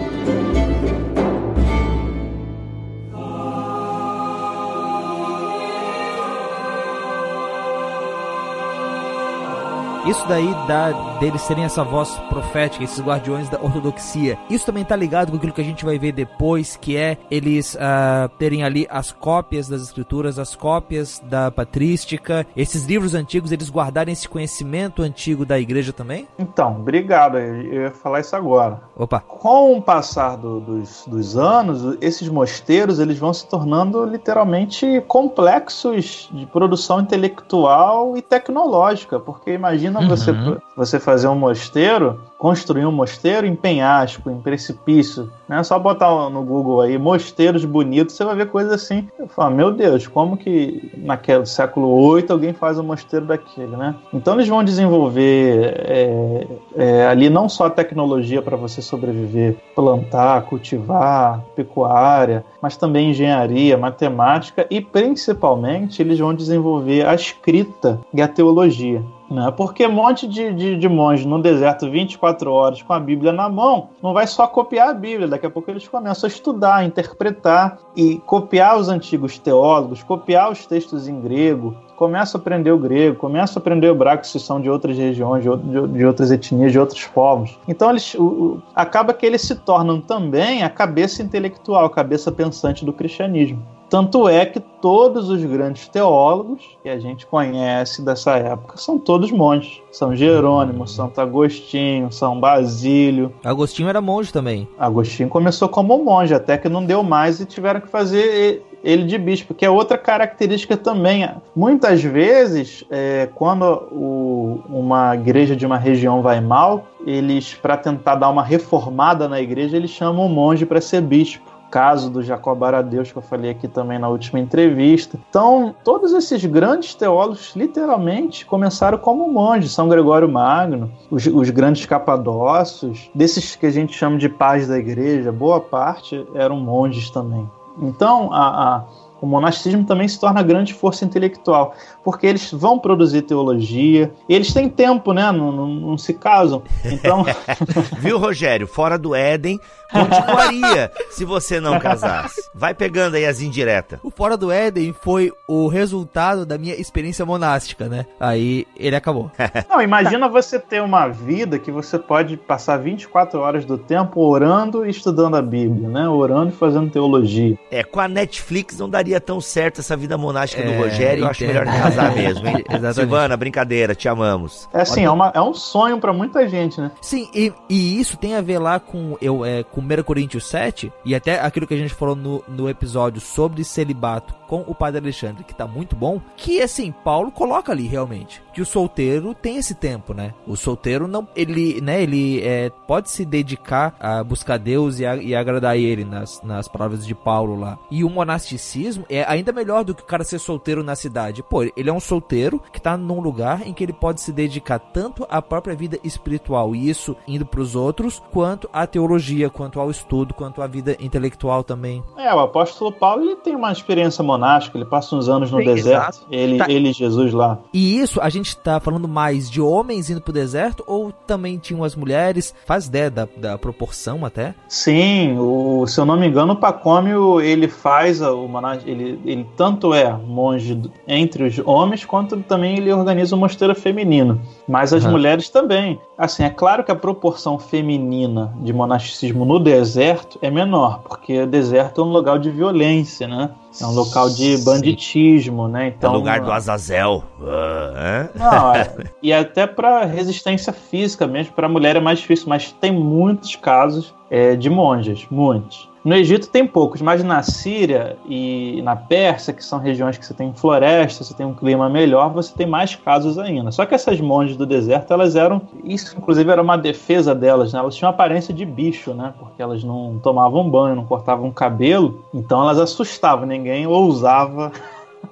Isso daí dá deles serem essa voz profética, esses guardiões da ortodoxia. Isso também tá ligado com aquilo que a gente vai ver depois, que é eles uh, terem ali as cópias das escrituras, as cópias da patrística, esses livros antigos, eles guardarem esse conhecimento antigo da igreja também? Então, obrigado. Eu ia falar isso agora. Opa. Com o passar do, dos, dos anos, esses mosteiros eles vão se tornando literalmente complexos de produção intelectual e tecnológica, porque imagina Imagina uhum. você, você fazer um mosteiro, construir um mosteiro em penhasco, em precipício. Né? Só botar no Google aí, mosteiros bonitos, você vai ver coisas assim. Eu falo, meu Deus, como que naquele século VIII alguém faz um mosteiro daquele, né? Então eles vão desenvolver é, é, ali não só a tecnologia para você sobreviver, plantar, cultivar, pecuária, mas também engenharia, matemática e principalmente eles vão desenvolver a escrita e a teologia. Né? Porque um monte de, de, de monge no deserto 24 horas com a Bíblia na mão não vai só copiar a Bíblia, daqui a pouco eles começam a estudar, interpretar e copiar os antigos teólogos, copiar os textos em grego, começa a aprender o grego, começa a aprender o hebraico, se são de outras regiões, de, de, de outras etnias, de outros povos. Então eles, o, o, acaba que eles se tornam também a cabeça intelectual, a cabeça pensante do cristianismo. Tanto é que todos os grandes teólogos que a gente conhece dessa época são todos monges. São Jerônimo, Santo Agostinho, São Basílio. Agostinho era monge também. Agostinho começou como monge, até que não deu mais e tiveram que fazer ele de bispo, que é outra característica também. Muitas vezes, é, quando o, uma igreja de uma região vai mal, eles, para tentar dar uma reformada na igreja, eles chamam o monge para ser bispo caso do Jacob Aradeus, que eu falei aqui também na última entrevista. Então, todos esses grandes teólogos, literalmente, começaram como monges. São Gregório Magno, os, os grandes capadócios, desses que a gente chama de pais da igreja, boa parte eram monges também. Então, a, a o monasticismo também se torna grande força intelectual, porque eles vão produzir teologia, eles têm tempo, né? Não, não, não se casam. Então. Viu, Rogério? Fora do Éden, continuaria se você não casasse. Vai pegando aí as indiretas. O Fora do Éden foi o resultado da minha experiência monástica, né? Aí ele acabou. Não, imagina você ter uma vida que você pode passar 24 horas do tempo orando e estudando a Bíblia, né? Orando e fazendo teologia. É, com a Netflix não daria daria tão certo essa vida monástica é, do Rogério, eu acho melhor casar mesmo, hein? Silvana, brincadeira, te amamos. É assim, é, uma, é um sonho para muita gente, né? Sim, e, e, isso tem a ver lá com, eu, é, com 1 Coríntios 7, e até aquilo que a gente falou no, no episódio sobre celibato com o Padre Alexandre, que tá muito bom, que assim, Paulo coloca ali realmente que o solteiro tem esse tempo, né? O solteiro não, ele, né, ele é, pode se dedicar a buscar Deus e, a, e agradar ele nas, nas palavras de Paulo lá. E o monasticismo é ainda melhor do que o cara ser solteiro na cidade. Pô, ele é um solteiro que tá num lugar em que ele pode se dedicar tanto à própria vida espiritual, e isso indo para os outros, quanto à teologia, quanto ao estudo, quanto à vida intelectual também. É, o apóstolo Paulo ele tem uma experiência monástica, ele passa uns anos no Sim, deserto, ele, tá. ele e Jesus lá. E isso a gente tá falando mais de homens indo pro deserto ou também tinham as mulheres? Faz ideia da, da proporção até? Sim, o, se eu não me engano, o Pacômio ele faz o ele, ele tanto é monge entre os homens quanto também ele organiza o mosteiro feminino. Mas as uhum. mulheres também. Assim, é claro que a proporção feminina de monasticismo no deserto é menor, porque o deserto é um lugar de violência, né? É um local de banditismo, né? Então, é lugar do Azazel. Uh, não, é, e até para resistência física mesmo, para a mulher é mais difícil, mas tem muitos casos é, de monjas, muitos. No Egito tem poucos, mas na Síria e na Pérsia, que são regiões que você tem floresta, você tem um clima melhor, você tem mais casos ainda. Só que essas monges do deserto, elas eram. Isso, inclusive, era uma defesa delas, né? Elas tinham aparência de bicho, né? Porque elas não tomavam banho, não cortavam cabelo, então elas assustavam, ninguém ousava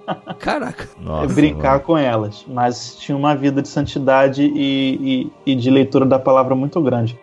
Caraca. Nossa, brincar mano. com elas. Mas tinha uma vida de santidade e, e, e de leitura da palavra muito grande.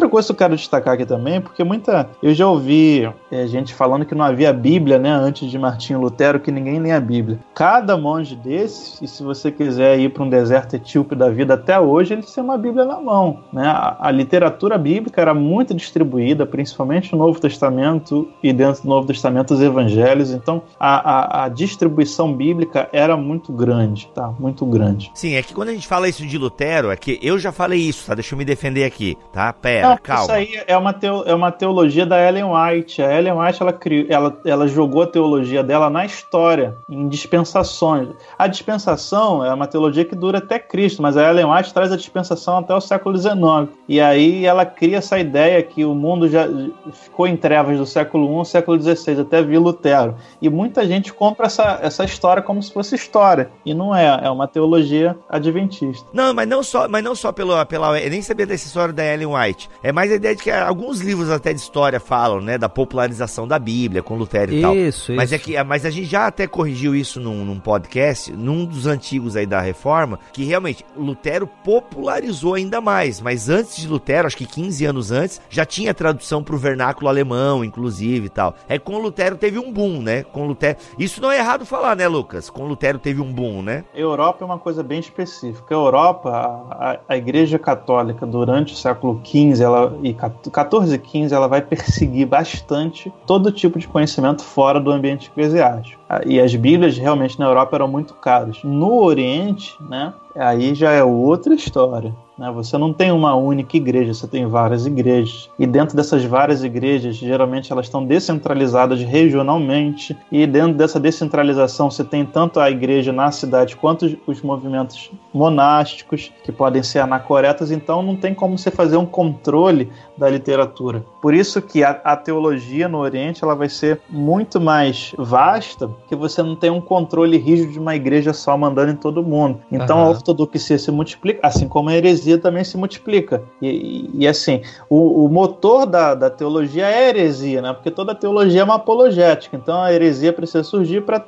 Outra coisa que eu quero destacar aqui também, porque muita. Eu já ouvi é, gente falando que não havia Bíblia, né, antes de Martinho Lutero, que ninguém lê a Bíblia. Cada monge desses, e se você quiser ir para um deserto etíope da vida até hoje, eles têm uma Bíblia na mão. Né? A, a, literatura bíblica era muito distribuída, principalmente no Novo Testamento e dentro do Novo Testamento os evangelhos. Então a, a, a distribuição bíblica era muito grande, tá? Muito grande. Sim, é que quando a gente fala isso de Lutero, é que eu já falei isso, tá? Deixa eu me defender aqui, tá? Pera Não, calma. Isso aí é uma, teo, é uma teologia da Ellen White. A Ellen White ela, criou, ela, ela jogou a teologia dela na história, em dispensações. A dispensação é uma teologia que dura até Cristo, mas a Ellen White traz a dispensação até o século XIX. E aí ela cria essa ideia que o mundo já ficou em trevas do século I ao século XVI, até vir Lutero. E muita gente compra essa, essa história como se fosse história. E não é, é uma teologia adventista. Não, mas não só, mas não só pela, pela. Eu nem sabia dessa história da Ellen White. É mais a ideia de que alguns livros até de história falam, né, da popularização da Bíblia com Lutero e isso, tal. Isso, Mas é que, mas a gente já até corrigiu isso num, num, podcast, num dos antigos aí da Reforma, que realmente Lutero popularizou ainda mais. Mas antes de Lutero, acho que 15 anos antes, já tinha tradução para o vernáculo alemão, inclusive e tal. É com Lutero teve um boom, né? Com Lutero. Isso não é errado falar, né, Lucas? Com Lutero teve um boom, né? Europa é uma coisa bem específica. A Europa, a, a Igreja Católica durante o século XV ela, e 14 e 15, ela vai perseguir bastante todo tipo de conhecimento fora do ambiente eclesiástico. Ah, e as Bíblias realmente na Europa eram muito caras. No Oriente, né, aí já é outra história. Né? Você não tem uma única igreja, você tem várias igrejas. E dentro dessas várias igrejas, geralmente elas estão descentralizadas regionalmente. E dentro dessa descentralização, você tem tanto a igreja na cidade quanto os movimentos monásticos, que podem ser anacoretas. Então não tem como você fazer um controle da literatura. Por isso que a, a teologia no Oriente ela vai ser muito mais vasta, que você não tem um controle rígido de uma igreja só mandando em todo mundo. Então uhum. a ortodoxia se multiplica, assim como a heresia heresia também se multiplica. E, e, e assim, o, o, motor da, da teologia é a heresia, né? Porque toda teologia é uma apologética. Então a heresia precisa surgir para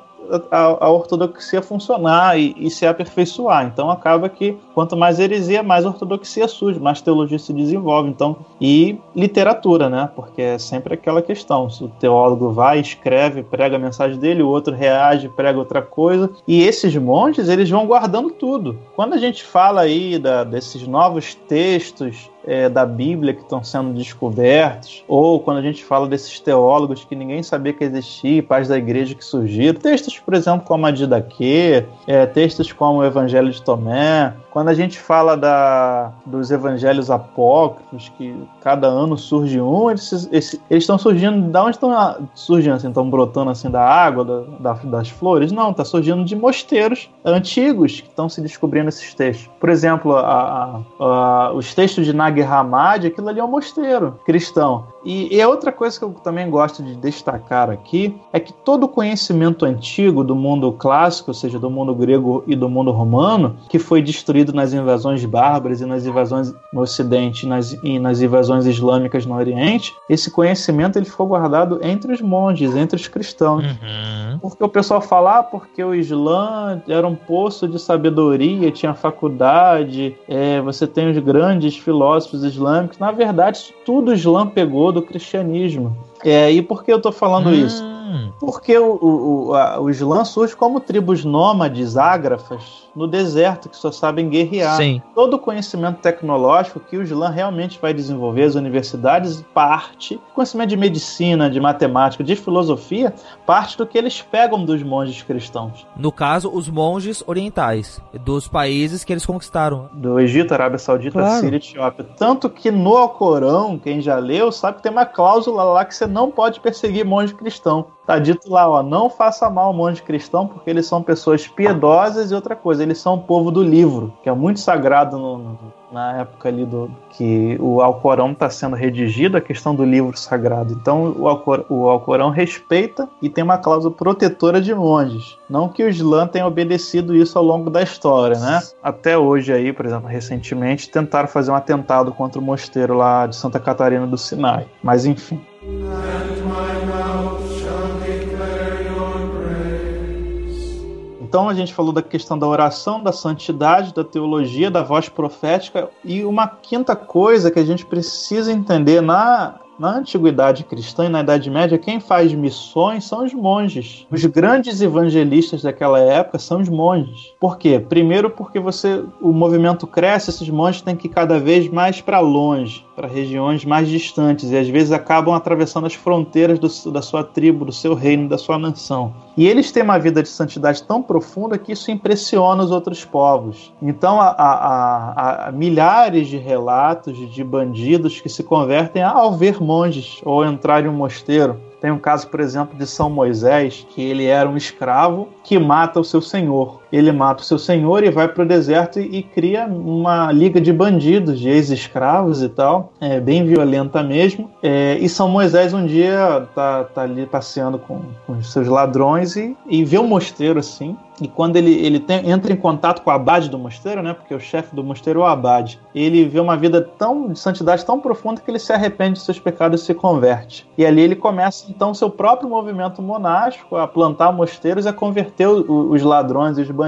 a, a, ortodoxia funcionar e, e, se aperfeiçoar. Então acaba que quanto mais heresia, mais ortodoxia surge, mais teologia se desenvolve. Então, e literatura, né? Porque é sempre aquela questão: se o teólogo vai, escreve, prega a mensagem dele, o outro reage, prega outra coisa. E esses monges, eles vão guardando tudo. Quando a gente fala aí da, desses novos textos é, da Bíblia que estão sendo descobertos, ou quando a gente fala desses teólogos que ninguém sabia que existia, pais da igreja que surgiram, textos, por exemplo, como a Didaquê, é, textos como o Evangelho de Tomé, quando a gente fala da, dos evangelhos apócrifos, que cada ano surge um, eles, estão surgindo. Da onde estão surgindo? Assim, estão brotando assim da água, da, da, das flores? Não, está surgindo de mosteiros antigos que estão se descobrindo esses textos. Por exemplo, a, a, a, os textos de Nag Hammadi, aquilo ali é um mosteiro cristão. E, e outra coisa que eu também gosto de destacar aqui é que todo o conhecimento antigo do mundo clássico, ou seja, do mundo grego e do mundo romano, que foi destruído nas invasões bárbaras e nas invasões no Ocidente nas, e nas invasões islâmicas no Oriente, esse conhecimento ele ficou guardado entre os monges, entre os cristãos. Uhum. Porque o pessoal fala, ah, porque o Islã era um poço de sabedoria, tinha faculdade, é, você tem os grandes filósofos islâmicos. Na verdade, tudo o Islã pegou do cristianismo. É, e por que eu estou falando hum. isso? Porque o, o, a, o Islã surge como tribos nômades, ágrafas, no deserto, que só sabem guerrear. Sim. Todo o conhecimento tecnológico que o Islã realmente vai desenvolver, as universidades, parte, conhecimento de medicina, de matemática, de filosofia, parte do que eles pegam dos monges cristãos. No caso, os monges orientais, dos países que eles conquistaram. Do Egito, Arábia Saudita, claro. Síria e Etiópia. Tanto que no Alcorão, quem já leu, sabe que tem uma cláusula lá que você não pode perseguir monge cristão. Tá dito lá, ó, não faça mal ao monge cristão, porque eles são pessoas piedosas e outra coisa, eles são o povo do livro, que é muito sagrado no, na época ali do que o Alcorão está sendo redigido, a questão do livro sagrado. Então o, Alcor, o Alcorão respeita e tem uma cláusula protetora de monges. Não que o Islã tenha obedecido isso ao longo da história, né? Até hoje aí, por exemplo, recentemente tentaram fazer um atentado contra o mosteiro lá de Santa Catarina do Sinai. Mas enfim. Então a gente falou da questão da oração, da santidade, da teologia, da voz profética e uma quinta coisa que a gente precisa entender na na antiguidade cristã e na Idade Média, quem faz missões são os monges. Os grandes evangelistas daquela época são os monges. Por quê? Primeiro porque você o movimento cresce, esses monges têm que ir cada vez mais para longe para regiões mais distantes e às vezes acabam atravessando as fronteiras do, da sua tribo, do seu reino, da sua nação. E eles têm uma vida de santidade tão profunda que isso impressiona os outros povos. Então, há, há, há milhares de relatos de bandidos que se convertem ao ver monges ou entrar em um mosteiro. Tem um caso, por exemplo, de São Moisés, que ele era um escravo que mata o seu senhor. Ele mata o seu senhor e vai para o deserto e, e, cria uma liga de bandidos, de ex-escravos e tal, é, bem violenta mesmo. É, e São Moisés um dia tá, tá ali passeando com, com os seus ladrões e, e vê um mosteiro assim. E quando ele, ele tem, entra em contato com o abade do mosteiro, né? Porque o chefe do mosteiro é o abade. Ele vê uma vida tão de santidade tão profunda que ele se arrepende de seus pecados e se converte. E ali ele começa então seu próprio movimento monástico a plantar mosteiros e a converter o, os ladrões e os bandidos,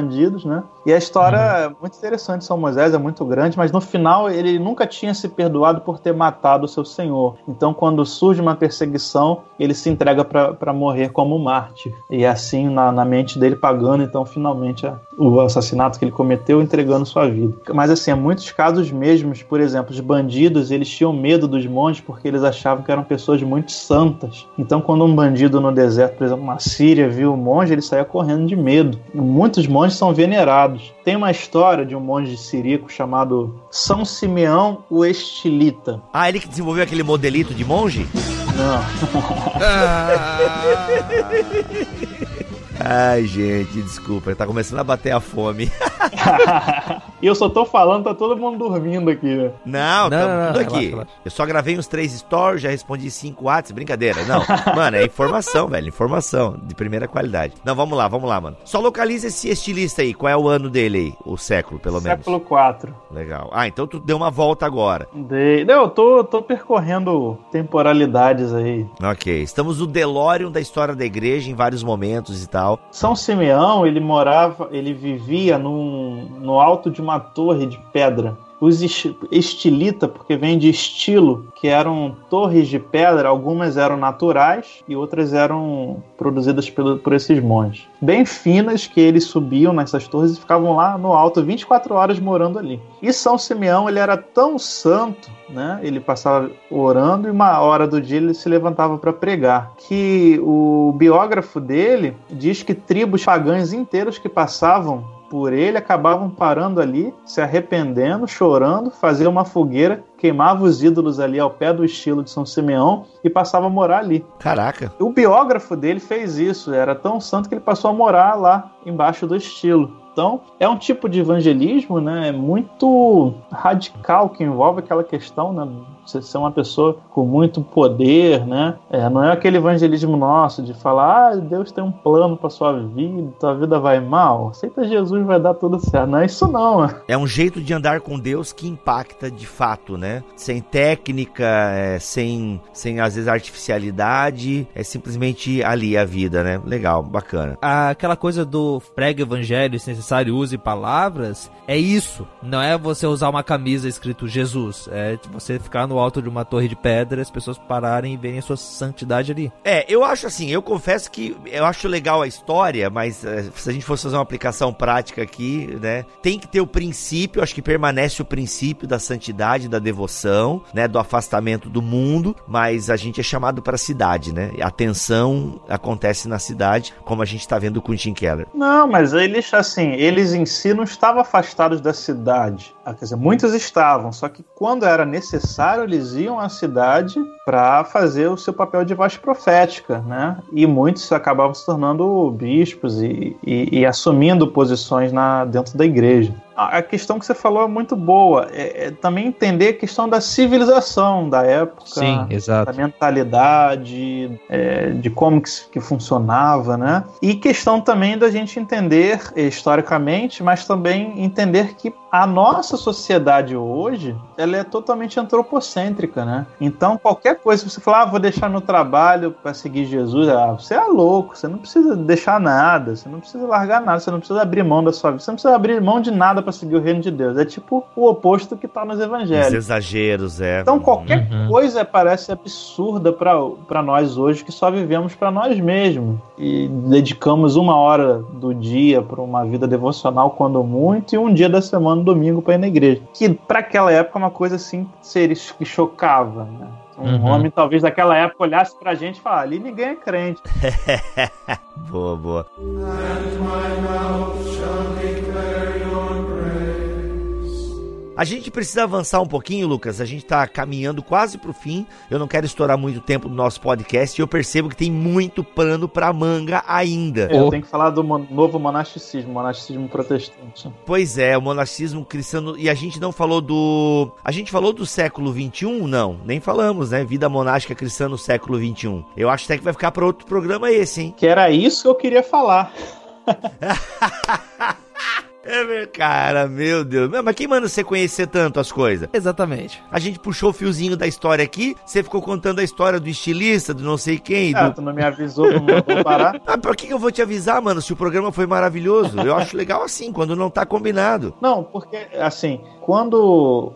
né? E a história uhum. é muito interessante de São Moisés, é muito grande, mas no final ele nunca tinha se perdoado por ter matado o seu senhor. Então, quando surge uma perseguição, ele se entrega para morrer como mártir. E é assim, na, na mente dele, pagando então finalmente a, o assassinato que ele cometeu, entregando sua vida. Mas assim, há muitos casos mesmos, por exemplo, os bandidos, eles tinham medo dos monges porque eles achavam que eram pessoas muito santas. Então, quando um bandido no deserto, por exemplo, na Síria, viu o monge, ele saía correndo de medo. E muitos monges são venerados. Tem uma história de um monge sirico chamado São Simeão o Estilita. Ah, ele que desenvolveu aquele modelito de monge? Não. Ai, gente, desculpa, tá começando a bater a fome. e eu só tô falando, tá todo mundo dormindo aqui, né? Não, tá não, tudo aqui. Relaxa, relaxa. Eu só gravei uns três stories, já respondi cinco WhatsApp, brincadeira. Não, mano, é informação, velho, informação de primeira qualidade. Não, vamos lá, vamos lá, mano. Só localiza esse estilista aí, qual é o ano dele aí? O século, pelo século menos. Século 4. Legal. Ah, então tu deu uma volta agora. Dei. Não, eu tô, tô percorrendo temporalidades aí. Ok, estamos no DeLorean da história da igreja em vários momentos e tal. São Simeão, ele morava, ele vivia num, no alto de uma torre de pedra os estilita, porque vem de estilo, que eram torres de pedra, algumas eram naturais e outras eram produzidas por, por esses monges. Bem finas, que eles subiam nessas torres e ficavam lá no alto 24 horas morando ali. E São Simeão, ele era tão santo, né? Ele passava orando e uma hora do dia ele se levantava para pregar. Que o biógrafo dele diz que tribos pagãs inteiras que passavam por ele acabavam parando ali, se arrependendo, chorando, faziam uma fogueira, queimava os ídolos ali ao pé do estilo de São Simeão e passava a morar ali. Caraca. O biógrafo dele fez isso, era tão santo que ele passou a morar lá embaixo do estilo. Então, é um tipo de evangelismo, né, muito radical que envolve aquela questão, né, você ser uma pessoa com muito poder, né? É, não é aquele evangelismo nosso de falar, ah, Deus tem um plano para sua vida, tua vida vai mal, aceita Jesus vai dar tudo certo. Não é isso não. É um jeito de andar com Deus que impacta de fato, né? Sem técnica, é, sem, sem às vezes artificialidade, é simplesmente ali a vida, né? Legal, bacana. Aquela coisa do prega evangelho, se necessário use palavras, é isso. Não é você usar uma camisa escrito Jesus, é você ficar no no alto de uma torre de pedra, as pessoas pararem e verem a sua santidade ali. É, eu acho assim, eu confesso que eu acho legal a história, mas é, se a gente fosse fazer uma aplicação prática aqui, né, tem que ter o princípio, acho que permanece o princípio da santidade, da devoção, né, do afastamento do mundo, mas a gente é chamado para a cidade, né? A tensão acontece na cidade, como a gente está vendo com o Tim Keller. Não, mas eles assim, eles em si não estavam afastados da cidade. Ah, quer dizer, muitos estavam, só que quando era necessário eles iam à cidade para fazer o seu papel de voz profética, né? E muitos acabavam se tornando bispos e, e, e assumindo posições na, dentro da igreja. a questão que você falou é muito boa. É, é também entender a questão da civilização da época. Sim, exato. Da mentalidade, é, de como que, que funcionava, né? E questão também da gente entender historicamente, mas também entender que a nossa sociedade hoje, ela é totalmente antropocêntrica, né? Então, qualquer coisa você falar, ah, vou deixar meu trabalho para seguir Jesus, ah, você é louco, você não precisa deixar nada, você não precisa largar nada, você não precisa abrir mão da sua vida, você não precisa abrir mão de nada para seguir o reino de Deus. É tipo o oposto que tá nos evangelhos. Os exageros, é. Então, qualquer uhum. coisa parece absurda para nós hoje que só vivemos para nós mesmos e dedicamos uma hora do dia para uma vida devocional quando muito e um dia da semana domingo para ir na igreja. Que para aquela época é uma coisa assim seria que chocava, né? Um uhum. homem, talvez, daquela época olhasse pra gente e falasse, ali ninguém é crente. boa, boa. A gente precisa avançar um pouquinho, Lucas. A gente está caminhando quase para o fim. Eu não quero estourar muito tempo no nosso podcast e eu percebo que tem muito pano para manga ainda. Eu tenho que falar do novo monasticismo, monasticismo protestante. Pois é, o monasticismo cristão. E a gente não falou do. A gente falou do século 21? Não, nem falamos, né? Vida monástica cristã no século 21. Eu acho até que vai ficar para outro programa esse, hein? Que era isso que eu queria falar. É, cara, meu Deus. Mas quem manda você conhecer tanto as coisas? Exatamente. A gente puxou o fiozinho da história aqui, você ficou contando a história do estilista, do não sei quem. Ah, do... tu não me avisou, não mandou parar. ah, por que eu vou te avisar, mano, se o programa foi maravilhoso? Eu acho legal assim, quando não tá combinado. Não, porque, assim, quando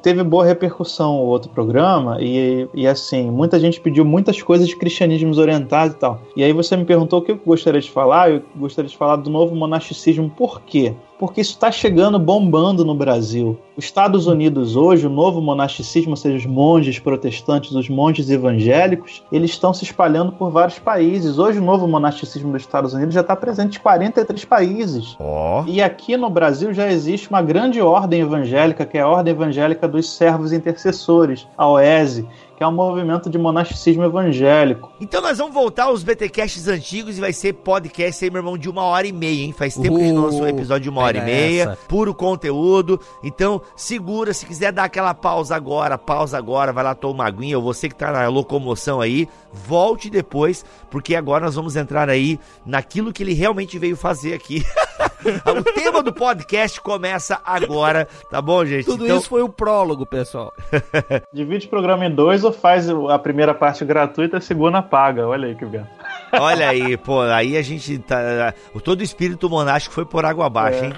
teve boa repercussão o outro programa, e, e assim, muita gente pediu muitas coisas de cristianismos orientais e tal. E aí você me perguntou o que eu gostaria de falar, eu gostaria de falar do novo monasticismo, por quê? Porque isso está chegando bombando no Brasil. Os Estados Unidos hoje, o novo monasticismo, ou seja, os monges protestantes, os monges evangélicos, eles estão se espalhando por vários países. Hoje o novo monasticismo dos Estados Unidos já está presente em 43 países. Oh. E aqui no Brasil já existe uma grande ordem evangélica, que é a Ordem Evangélica dos Servos Intercessores, a OESE, que é um movimento de monasticismo evangélico. Então nós vamos voltar aos BTcasts antigos e vai ser podcast aí, meu irmão, de uma hora e meia, hein? Faz tempo uh, que a gente não lançou um episódio de uma hora e meia, essa. puro conteúdo. Então segura, se quiser dar aquela pausa agora, pausa agora, vai lá tomar uma aguinha, ou você que tá na locomoção aí, volte depois, porque agora nós vamos entrar aí naquilo que ele realmente veio fazer aqui. o tema do podcast começa agora, tá bom, gente? Tudo então... isso foi o prólogo, pessoal. Divide o programa em dois faz a primeira parte gratuita, a segunda paga. Olha aí que gato. Olha aí, pô, aí a gente tá. Todo o espírito monástico foi por água abaixo, é. hein?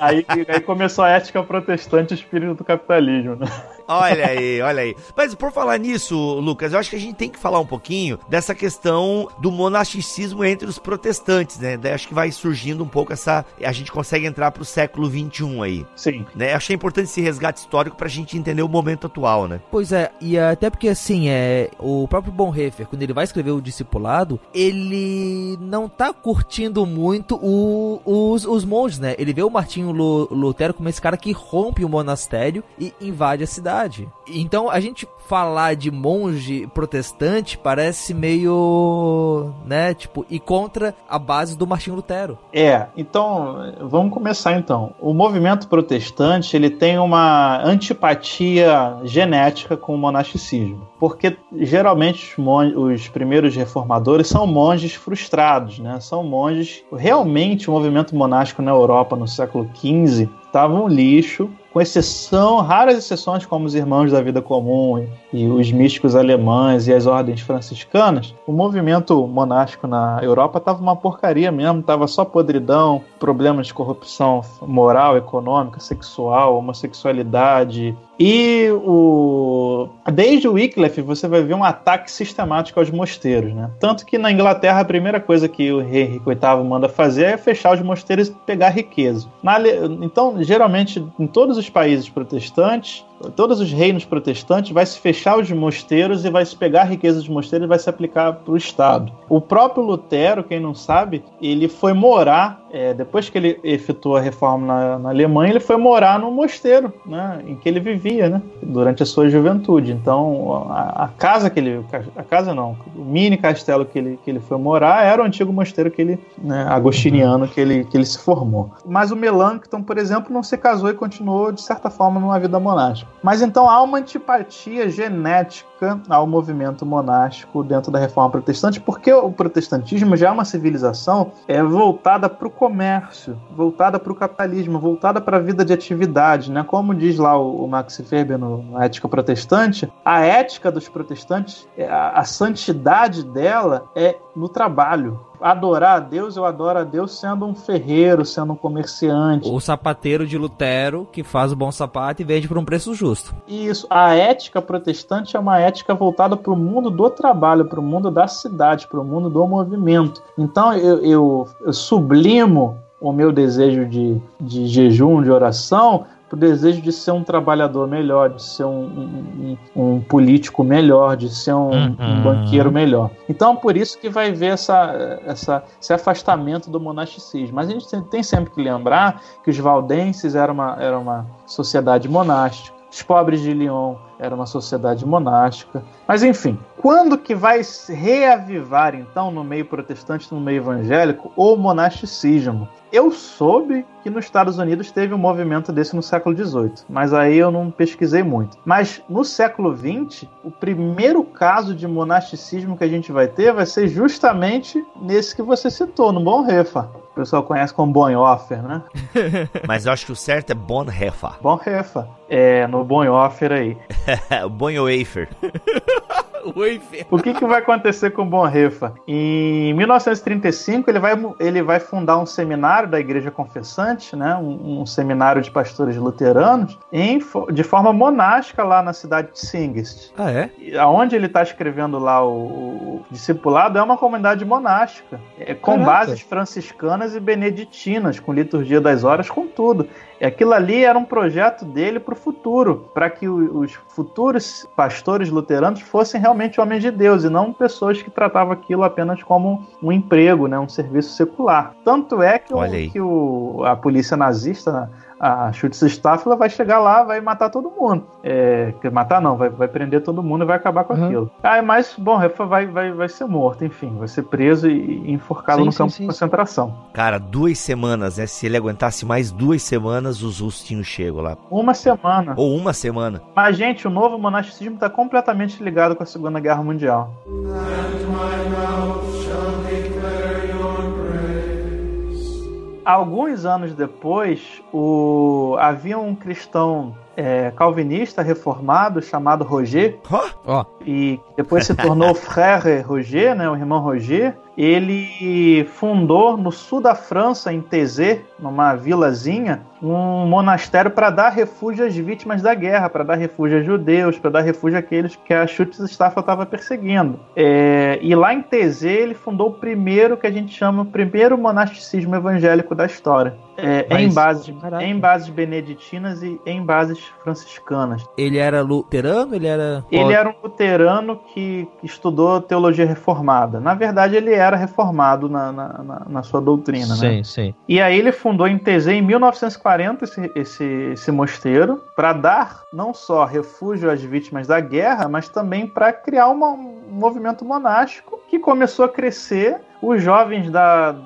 Aí, aí começou a ética protestante e o espírito do capitalismo, né? Olha aí, olha aí. Mas por falar nisso, Lucas, eu acho que a gente tem que falar um pouquinho dessa questão do monasticismo entre os protestantes, né? Daí acho que vai surgindo um pouco essa. A gente consegue entrar pro século XXI aí. Sim. Né? Achei importante esse resgate histórico pra gente entender o momento atual, né? Pois é, e até porque assim, é o próprio Bonhoeffer, quando ele vai escrever o Discipulado, ele não tá curtindo muito o, os, os monges, né? Ele vê o Martinho Lutero como esse cara que rompe o monastério e invade a cidade verdade. Então a gente falar de monge protestante parece meio, né, tipo, e contra a base do Martinho Lutero. É, então vamos começar então. O movimento protestante, ele tem uma antipatia genética com o monasticismo, porque geralmente os, os primeiros reformadores são monges frustrados, né? São monges realmente o movimento monástico na Europa no século XV estava um lixo com exceção, raras exceções como os Irmãos da Vida Comum e, os místicos alemães e as ordens franciscanas, o movimento monástico na Europa estava uma porcaria mesmo, estava só podridão, problemas de corrupção moral, econômica, sexual, homossexualidade, e o desde o Wycliffe você vai ver um ataque sistemático aos mosteiros, né? Tanto que na Inglaterra a primeira coisa que o rei Henrique VIII manda fazer é fechar os mosteiros e pegar riqueza. Na, então, geralmente em todos os países protestantes, todos os reinos protestantes, vai se fechar os mosteiros e vai se pegar a riqueza dos mosteiros e vai se aplicar para o Estado. O próprio Lutero, quem não sabe, ele foi morar, é, depois que ele efetuou a reforma na, na, Alemanha, ele foi morar no mosteiro né, em que ele vivia né, durante a sua juventude. Então, a, a, casa que ele. A casa não, o mini castelo que ele, que ele foi morar era o antigo mosteiro que ele, né, agostiniano que ele, que ele se formou. Mas o Melanchthon, por exemplo, não se casou e continuou, de certa forma, numa vida monástica. Mas então há uma antipatia genética ao movimento monástico dentro da reforma protestante, porque o protestantismo já é uma civilização é, voltada para o comércio, voltada para o capitalismo, voltada para a vida de atividade. Né? Como diz lá o, o Max Weber no, na Ética Protestante, a ética dos protestantes, é, a, a santidade dela é no trabalho adorar a Deus, eu adoro a Deus sendo um ferreiro, sendo um comerciante. O sapateiro de Lutero que faz o bom sapato e vende por um preço justo. Isso. A ética protestante é uma ética voltada para o mundo do trabalho, para o mundo da cidade, para o mundo do movimento. Então eu, eu, eu sublimo o meu desejo de, de jejum, de oração, o desejo de ser um trabalhador melhor, de ser um, um, um político melhor, de ser um, uhum. um, banqueiro melhor. Então, por isso que vai ver essa, essa, esse afastamento do monasticismo. Mas a gente tem sempre que lembrar que os valdenses eram uma, era uma sociedade monástica, os pobres de Lyon era uma sociedade monástica. Mas enfim, quando que vai se reavivar então no meio protestante, no meio evangélico, o monasticismo? Eu soube que nos Estados Unidos teve um movimento desse no século XVIII, mas aí eu não pesquisei muito. Mas no século XX, o primeiro caso de monasticismo que a gente vai ter vai ser justamente nesse que você citou, no Bonhoeffer. O pessoal conhece como Bonhoeffer, né? mas eu acho que o certo é Bonhoeffer. Bonhoeffer. É, no Bonhoeffer aí. Bonhoeffer. o que, que vai acontecer com Bonhoeffer? Em 1935, ele vai, ele vai fundar um seminário da Igreja Confessante, né? um, um seminário de pastores luteranos, em, de forma monástica lá na cidade de Singest. Ah, é? Aonde ele está escrevendo lá o, o, discipulado é uma comunidade monástica, é, com Caraca. bases franciscanas e beneditinas, com liturgia das horas, com tudo. E aquilo ali era um projeto dele para o futuro, para que os futuros pastores luteranos fossem realmente homens de Deus e não pessoas que tratavam aquilo apenas como um emprego, né, um serviço secular. Tanto é que, o, que o, a polícia nazista a Schutzstaffel vai chegar lá, vai matar todo mundo. É, matar não, vai, vai prender todo mundo e vai acabar com uhum. aquilo. Ah, mas, bom, Refa vai, vai, vai ser morto, enfim, vai ser preso e, enforcado sim, no sim, campo sim, de concentração. Cara, duas semanas, né? Se ele aguentasse mais duas semanas, os russos tinham chego lá. Uma semana. Ou uma semana. Mas, gente, o novo monasticismo está completamente ligado com a Segunda Guerra Mundial. And my mouth shall alguns anos depois, o... havia um cristão é, calvinista reformado chamado Roger, oh. e depois se tornou Frère Roger, né, o irmão Roger. Ele fundou no sul da França, em Thésée, numa vilazinha, um monastério para dar refúgio às vítimas da guerra, para dar refúgio a judeus, para dar refúgio àqueles que a Schutzstaffel estava perseguindo. É, e lá em Thésée ele fundou o primeiro que a gente chama o primeiro monasticismo evangélico da história. É, em, bases, em bases beneditinas e em bases franciscanas. Ele era luterano? Ele era. Ele era um luterano que, que estudou teologia reformada. Na verdade, ele era reformado na, na, na, na sua doutrina. Sim, né? sim. E aí ele fundou em Tezê em 1940 esse, esse, esse mosteiro para dar não só refúgio às vítimas da guerra, mas também para criar uma, um movimento monástico que começou a crescer. Os jovens da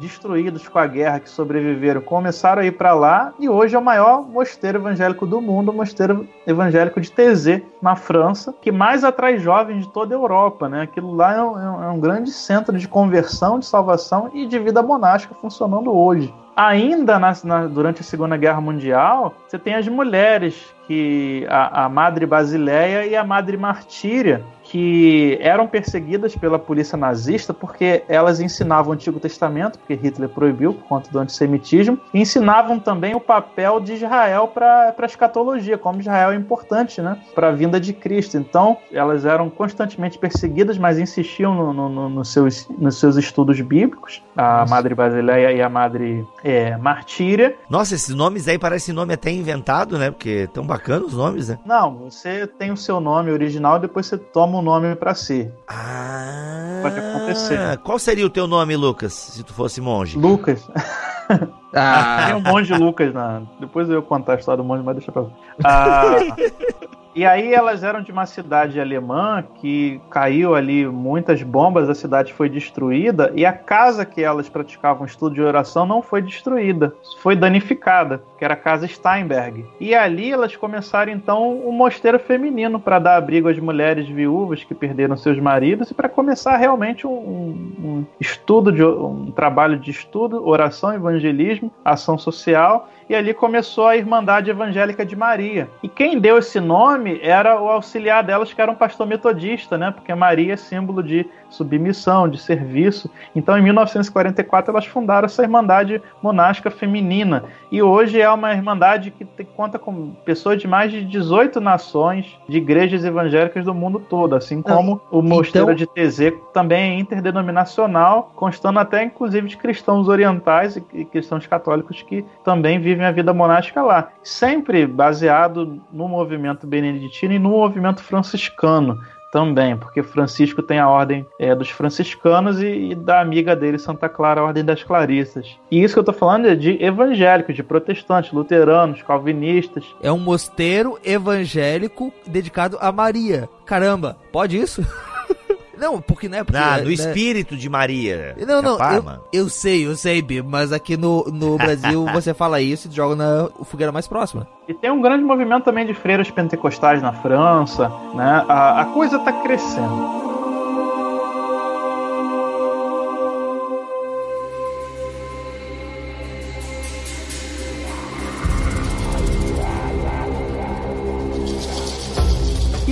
destruídos com a guerra que sobreviveram começaram a ir para lá e hoje é o maior mosteiro evangélico do mundo, o mosteiro evangélico de Thésée, na França, que mais atrai jovens de toda a Europa, né? Aquilo lá é um, é um grande centro de conversão, de salvação e de vida monástica funcionando hoje ainda na, na, durante a Segunda Guerra Mundial, você tem as mulheres, que a, a Madre Basileia e a Madre Martíria, que eram perseguidas pela polícia nazista porque elas ensinavam o Antigo Testamento, porque Hitler proibiu por conta do antissemitismo, e ensinavam também o papel de Israel para a escatologia, como Israel é importante né, para a vinda de Cristo. Então, elas eram constantemente perseguidas, mas insistiam no, no, no, seus, nos seus estudos bíblicos, a Nossa. Madre Basileia e a Madre é, Martíria. Nossa, esses nomes aí parecem nome até inventado, né? Porque tão bacanas os nomes, né? Não, você tem o seu nome original e depois você toma um nome para si. Ah, pode acontecer. Qual seria o teu nome, Lucas, se tu fosse monge? Lucas. Ah. Tem um monge Lucas na. Depois eu contar a história do monge, mas deixa pra. Ah, e aí elas eram de uma cidade alemã que caiu ali muitas bombas, a cidade foi destruída e a casa que elas praticavam estudo de oração não foi destruída, foi danificada, que era a casa Steinberg. E ali elas começaram então um mosteiro feminino para dar abrigo às mulheres viúvas que perderam seus maridos e para começar realmente um, um, estudo de um trabalho de estudo, oração, evangelismo, ação social e ali começou a Irmandade Evangélica de Maria. E quem deu esse nome era o auxiliar delas, que era um pastor metodista, né? Porque Maria é símbolo de submissão, de serviço. Então, em 1944, elas fundaram essa Irmandade Monástica Feminina. E hoje é uma irmandade que conta com pessoas de mais de 18 nações de igrejas evangélicas do mundo todo, assim como o Mosteiro então... de Tezeco também é interdenominacional, constando até inclusive de cristãos orientais e cristãos católicos que também vivem a vida monástica lá. Sempre baseado no movimento beneditino e no movimento franciscano também, porque Francisco tem a ordem é, dos franciscanos e, e, da amiga dele, Santa Clara, a ordem das clarissas. E isso que eu tô falando é de evangélicos, de protestantes, luteranos, calvinistas. É um mosteiro evangélico dedicado a Maria. Caramba, pode isso? Não, porque né? Porque, ah, no né, espírito de Maria. Não, não, eu, eu, sei, eu sei, Bi, mas aqui no, no Brasil você fala isso e joga na fogueira mais próxima. E tem um grande movimento também de freiras pentecostais na França, né? A, a coisa tá crescendo.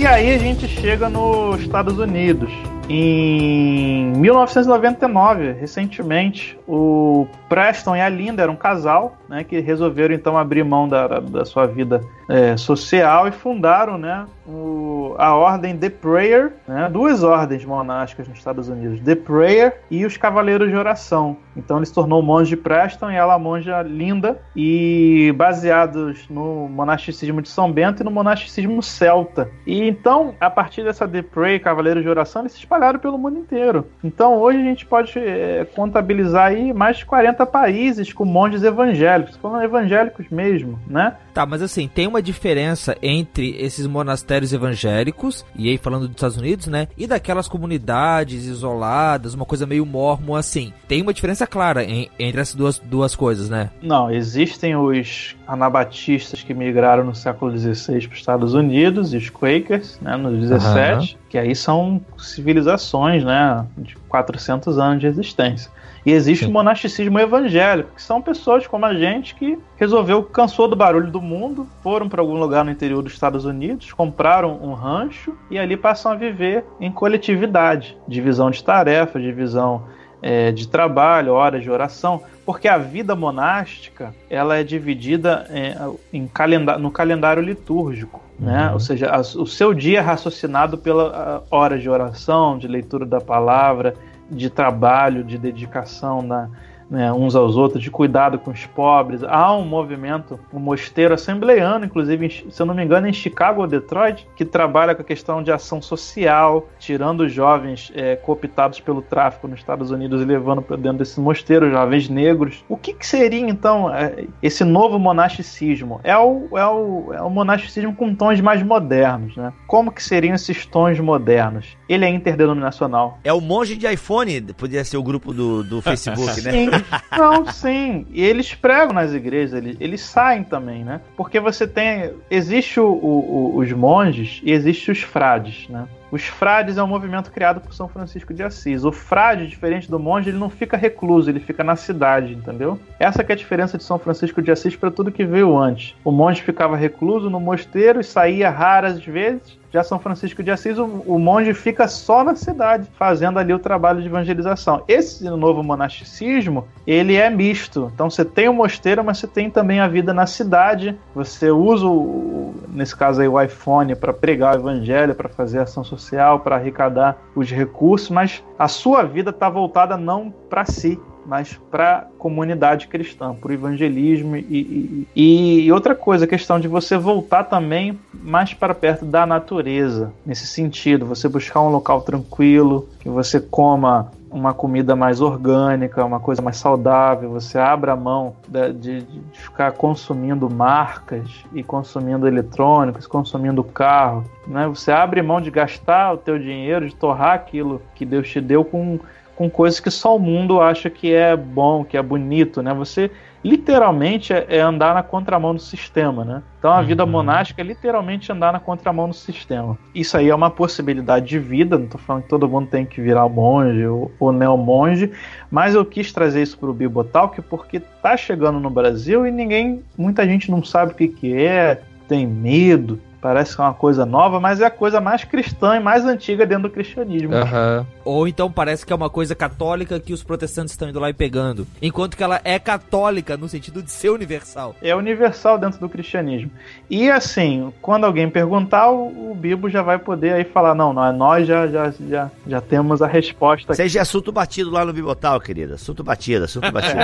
Aí a gente chega nos Estados Unidos. Em 1999, recentemente, o Preston e a Linda eram um casal, né, que resolveram então abrir mão da, da sua vida é, social e fundaram, né, o, a ordem The Prayer, né, duas ordens monásticas nos Estados Unidos, The Prayer e os Cavaleiros de Oração. Então ele se tornou monge Preston e ela monja Linda, e baseados no monasticismo de São Bento e no monasticismo celta. E então, a partir dessa The Prayer, Cavaleiros de Oração, eles se espalharam pelo mundo inteiro. Então hoje a gente pode é, contabilizar aí mais de 40 países com monges evangélicos, falando evangélicos mesmo, né? Tá, mas assim, tem uma diferença entre esses monastérios evangélicos, e aí falando dos Estados Unidos, né? E daquelas comunidades isoladas, uma coisa meio mormon assim. Tem uma diferença clara em, entre essas duas, duas coisas, né? Não, existem os anabatistas que migraram no século XVI para os Estados Unidos, e os Quakers, né, no 17, uhum. que aí são civilizações, né, de 400 anos de existência. E existe Sim. o monasticismo evangélico, que são pessoas como a gente que resolveu, cansou do barulho do mundo, foram para algum lugar no interior dos Estados Unidos, compraram um rancho e ali passam a viver em coletividade, divisão de tarefas, divisão é, de trabalho, horas de oração, porque a vida monástica ela é dividida é, em calenda no calendário litúrgico. Né? Uhum. Ou seja, a, o seu dia é raciocinado pela hora de oração, de leitura da palavra, de trabalho, de dedicação na, né, uns aos outros, de cuidado com os pobres. Há um movimento, um mosteiro assembleiano, inclusive, se eu não me engano, em Chicago ou Detroit, que trabalha com a questão de ação social, tirando os jovens é, cooptados pelo tráfico nos Estados Unidos e levando para dentro desse mosteiro jovens negros. O que, que seria, então, é, esse novo monasticismo? É o, é, o, é o monasticismo com tons mais modernos, né? Como que seriam esses tons modernos? Ele é interdenominacional. É o monge de iPhone, podia ser o grupo do, do Facebook, né? Sim. Não, sim. E eles pregam nas igrejas, eles, eles saem também, né? Porque você tem. Existe os monges e existe os frades, né? Os frades é um movimento criado por São Francisco de Assis. O frade, diferente do monge, ele não fica recluso, ele fica na cidade, entendeu? Essa é a diferença de São Francisco de Assis para tudo que veio antes. O monge ficava recluso no mosteiro e saía raras vezes Já São Francisco de Assis, o, o monge fica só na cidade, fazendo ali o trabalho de evangelização. Esse novo monasticismo, ele é misto. Então você tem o mosteiro, mas você tem também a vida na cidade. Você usa, o, nesse caso aí, o iPhone para pregar o evangelho, para fazer ação social, para arrecadar os recursos, mas a sua vida está voltada não para si, mas para a comunidade cristã, para o evangelismo e, e, e, outra coisa, a questão de você voltar também mais para perto da natureza, nesse sentido, você buscar um local tranquilo, que você coma uma comida mais orgânica, uma coisa mais saudável, você abre a mão de, de, de, ficar consumindo marcas e consumindo eletrônicos, consumindo carro, né? Você abre mão de gastar o teu dinheiro, de torrar aquilo que Deus te deu com com coisas que só o mundo acha que é bom, que é bonito, né? Você literalmente é, é andar na contramão do sistema, né? Então a uhum. vida monástica é literalmente andar na contramão do sistema. Isso aí é uma possibilidade de vida, não estou falando que todo mundo tem que virar monge ou, ou neo-monge, mas eu quis trazer isso para o Bibotalk porque tá chegando no Brasil e ninguém, muita gente não sabe o que, que é, tem medo, Parece que é uma coisa nova, mas é a coisa mais cristã e mais antiga dentro do cristianismo. Uhum. Ou então parece que é uma coisa católica que os protestantes estão indo lá e pegando. Enquanto que ela é católica no sentido de ser universal. É universal dentro do cristianismo. E assim, quando alguém perguntar, o, o Bibo já vai poder aí falar: não, não, nós já, já, já, já temos a resposta. Seja assunto batido lá no Bibotal, querida. Assunto batido, assunto batido.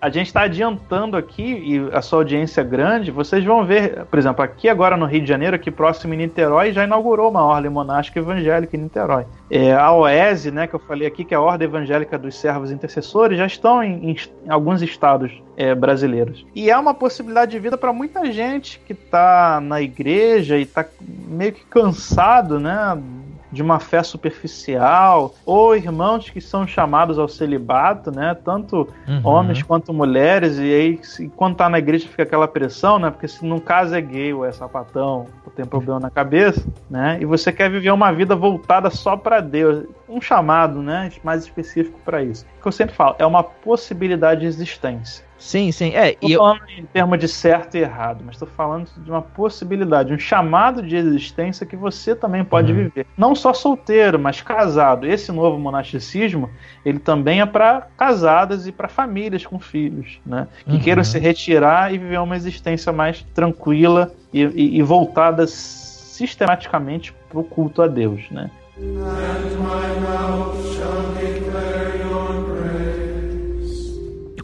a gente está adiantando aqui, e a sua audiência é grande, vocês vão ver, por exemplo, aqui agora no Rio de Janeiro Janeiro, aqui próximo em Niterói, já inaugurou uma ordem monástica evangélica em Niterói. É, a OESE, né, que eu falei aqui, que é a Ordem Evangélica dos Servos Intercessores, já estão em, em, em alguns estados é, brasileiros. E é uma possibilidade de vida para muita gente que está na igreja e está meio que cansado, né, de uma fé superficial, ou irmãos que são chamados ao celibato, né? Tanto uhum. homens quanto mulheres, e aí se, quando tá na igreja fica aquela pressão, né? Porque se no caso é gay ou é sapatão, ou tem problema na cabeça, né? E você quer viver uma vida voltada só para Deus, um chamado, né? Mais específico para isso. O que eu sempre falo, é uma possibilidade de existência. Sim, sim. É, e falando eu... em termos de certo e errado, mas estou falando de uma possibilidade, um chamado de existência que você também pode uhum. viver. Não só solteiro, mas casado. Esse novo monasticismo, ele também é para casadas e para famílias com filhos, né? Que uhum. queiram se retirar e viver uma existência mais tranquila e, e, e voltada sistematicamente para o culto a Deus, né? And my mouth shall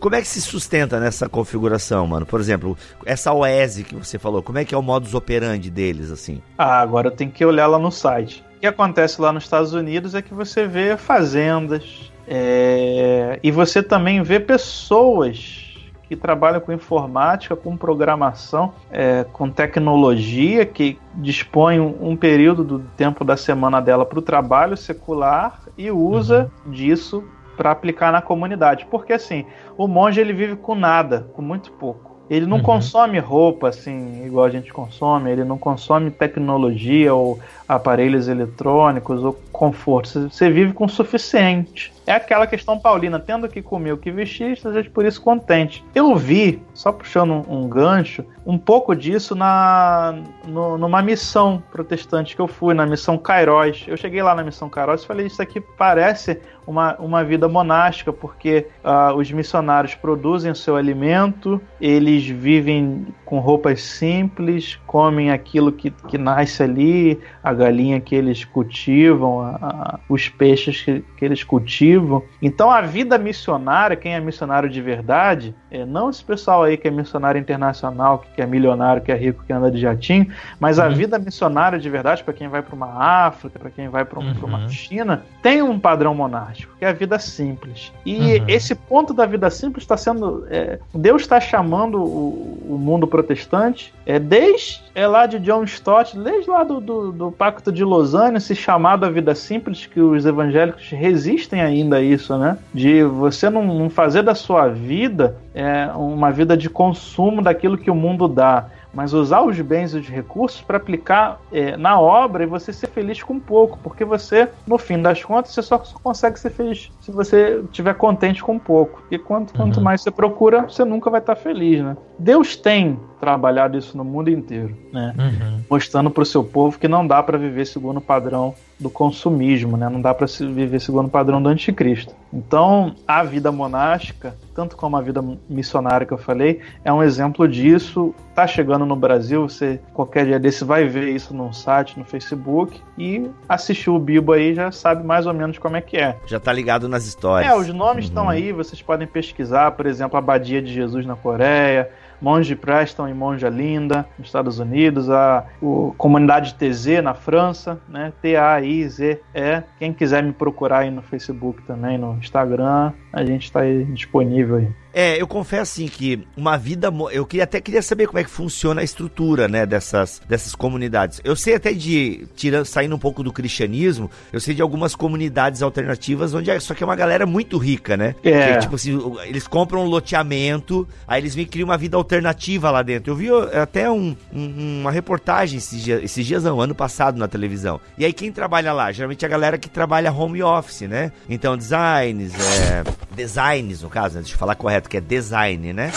como é que se sustenta nessa configuração, mano? Por exemplo, essa OESE que você falou, como é que é o modus operandi deles, assim? Ah, agora eu tenho que olhar lá no site. O que acontece lá nos Estados Unidos é que você vê fazendas é... e você também vê pessoas que trabalham com informática, com programação, é, com tecnologia, que dispõe um, um, período do tempo da semana dela para o trabalho secular e usa uhum. disso para aplicar na comunidade. Porque assim, o monge ele vive com nada, com muito pouco. Ele não uhum. consome roupa assim, igual a gente consome, ele não consome tecnologia ou aparelhos eletrônicos ou conforto. Você vive com o suficiente. É aquela questão paulina, tendo que comer o que vestir, esteja por isso contente. Eu vi, só puxando um, um gancho, um pouco disso na no, numa missão protestante que eu fui, na missão Cairóis. Eu cheguei lá na missão Cairóis e falei, isso aqui parece uma, uma vida monástica, porque uh, os missionários produzem o seu alimento, eles vivem com roupas simples, comem aquilo que, que nasce ali, a galinha que eles cultivam, a, a, os peixes que, que eles cultivam. Então a vida missionária, quem é missionário de verdade, é, não esse pessoal aí que é missionário internacional, que é milionário, que é rico, que anda de jatinho, mas uhum. a vida missionária de verdade, para quem vai para uma África, para quem vai para um, uhum. uma China, tem um padrão monástico, que é a vida simples. E uhum. esse ponto da vida simples está sendo. É, Deus está chamando o, o, mundo protestante, é, desde é lá de John Stott, desde lá do, do, do Pacto de Lausanne, esse chamado à vida simples, que os evangélicos resistem ainda a isso, né? De você não, não fazer da sua vida é, uma vida de consumo daquilo que o mundo dá, mas usar os bens e os recursos para aplicar é, na obra e você ser feliz com pouco, porque você, no fim das contas, você só, só consegue ser feliz se você estiver contente com pouco. E quanto, uhum. quanto mais você procura, você nunca vai estar feliz, né? Deus tem trabalhado isso no mundo inteiro, né? Uhum. Mostrando para o seu povo que não dá para viver segundo o padrão do consumismo, né? Não dá para viver segundo o padrão do anticristo. Então, a vida monástica, tanto como a vida missionária que eu falei, é um exemplo disso. Tá chegando no Brasil, você qualquer dia desse vai ver isso num site, no Facebook e assistiu o Bibo aí já sabe mais ou menos como é que é. Já tá ligado nas histórias. É, os nomes estão uhum. aí, vocês podem pesquisar, por exemplo, a Abadia de Jesus na Coreia, Monge Preston e Monja Linda, nos Estados Unidos, a o, Comunidade TZ na França, né? T-A-I-Z-E. Quem quiser me procurar aí no Facebook também, no Instagram, a gente está disponível aí. É, eu confesso assim que uma vida. Eu queria, até queria saber como é que funciona a estrutura, né, dessas, dessas comunidades. Eu sei até de. Tirando, saindo um pouco do cristianismo, eu sei de algumas comunidades alternativas onde é, só que é uma galera muito rica, né? É. Que, tipo assim, eles compram um loteamento, aí eles que criam uma vida alternativa lá dentro. Eu vi até um, um, uma reportagem esses dias, esses dias não, ano passado na televisão. E aí quem trabalha lá? Geralmente é a galera que trabalha home office, né? Então, designs, é, designs no caso, né? deixa eu falar correto que é design, né?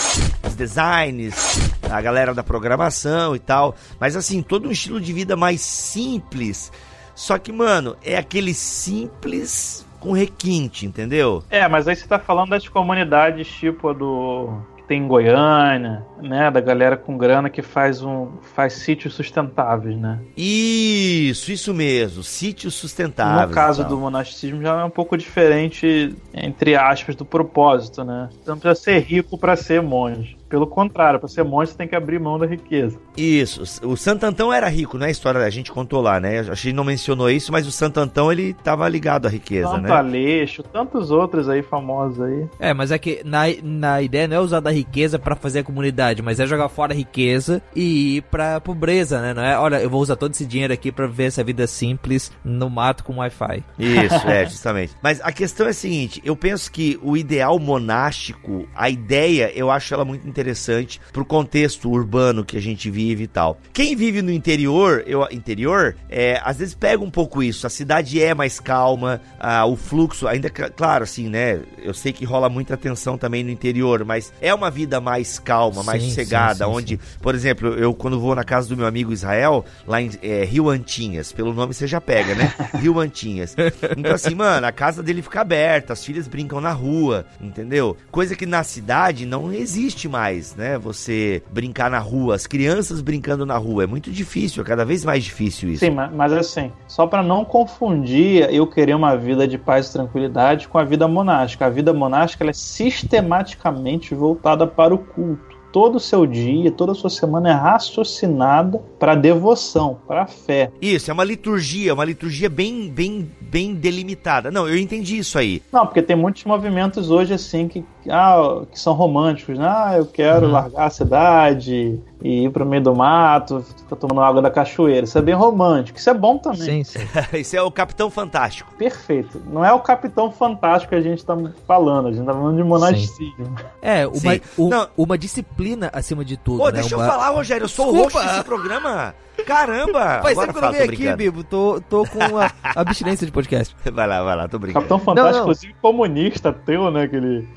Os designs, a galera da programação e tal. Mas assim, todo um estilo de vida mais simples. Só que, mano, é aquele simples com requinte, entendeu? É, mas aí você tá falando das comunidades tipo a do tem em Goiânia, né, da galera com grana que faz um faz sítios sustentáveis, né? Isso, isso mesmo, sítios sustentáveis. No caso do monasticismo já é um pouco diferente entre aspas do propósito, né? Então precisa ser rico para ser monge. Pelo contrário, para ser monge você tem que abrir mão da riqueza. Isso. O Santo Antão era rico, né? A história a gente contou lá, né? A gente não mencionou isso, mas o Santo Antão ele estava ligado à riqueza, Santo né? Aleixo, tantos outros aí famosos aí. É, mas é que na, na ideia não é usar da riqueza para fazer a comunidade, mas é jogar fora a riqueza e ir pra pobreza, né? Não é, olha, eu vou usar todo esse dinheiro aqui para ver essa vida simples no mato com Wi-Fi. Isso, é, justamente. Mas a questão é a seguinte, eu penso que o ideal monástico, a ideia, eu acho ela muito interessante interessante pro contexto urbano que a gente vive e tal. Quem vive no interior, eu interior, é, às vezes pega um pouco isso. A cidade é mais calma, ah, o fluxo ainda claro assim, né? Eu sei que rola muita tensão também no interior, mas é uma vida mais calma, mais sim, sossegada, sim, sim, onde, por exemplo, eu quando vou na casa do meu amigo Israel, lá em é, Rio Antinhas, pelo nome você já pega, né? Rio Antinhas. Então assim, mano, a casa dele fica aberta, as filhas brincam na rua, entendeu? Coisa que na cidade não existe mais né? Você brincar na rua, as crianças brincando na rua. É muito difícil, é cada vez mais difícil isso. Sim, mas assim, só para não confundir eu querer uma vida de paz e tranquilidade com a vida monástica. A vida monástica é sistematicamente voltada para o culto todo o seu dia, toda a sua semana é raciocinada para devoção, para fé. Isso, é uma liturgia, uma liturgia bem, bem, bem delimitada. Não, eu entendi isso aí. Não, porque tem muitos movimentos hoje assim que, ah, que são românticos, né? Ah, eu quero uhum. largar a cidade, e ir pro meio do mato, ficar tomando água da cachoeira. Isso é bem romântico. Isso é bom também. Sim, sim. Isso é o Capitão Fantástico. Perfeito. Não é o Capitão Fantástico que a gente tá falando, a gente tá falando de monasticismo. É, uma, um, uma disciplina acima de tudo. Pô, né? deixa uma... eu falar, Rogério, eu sou Desculpa. o host desse programa. Caramba! Faz tempo que eu vim aqui, Bibo. Tô, tô com a abstinência de podcast. Vai lá, vai lá, tô brincando. Capitão Fantástico, não, não. inclusive comunista teu, né? Aquele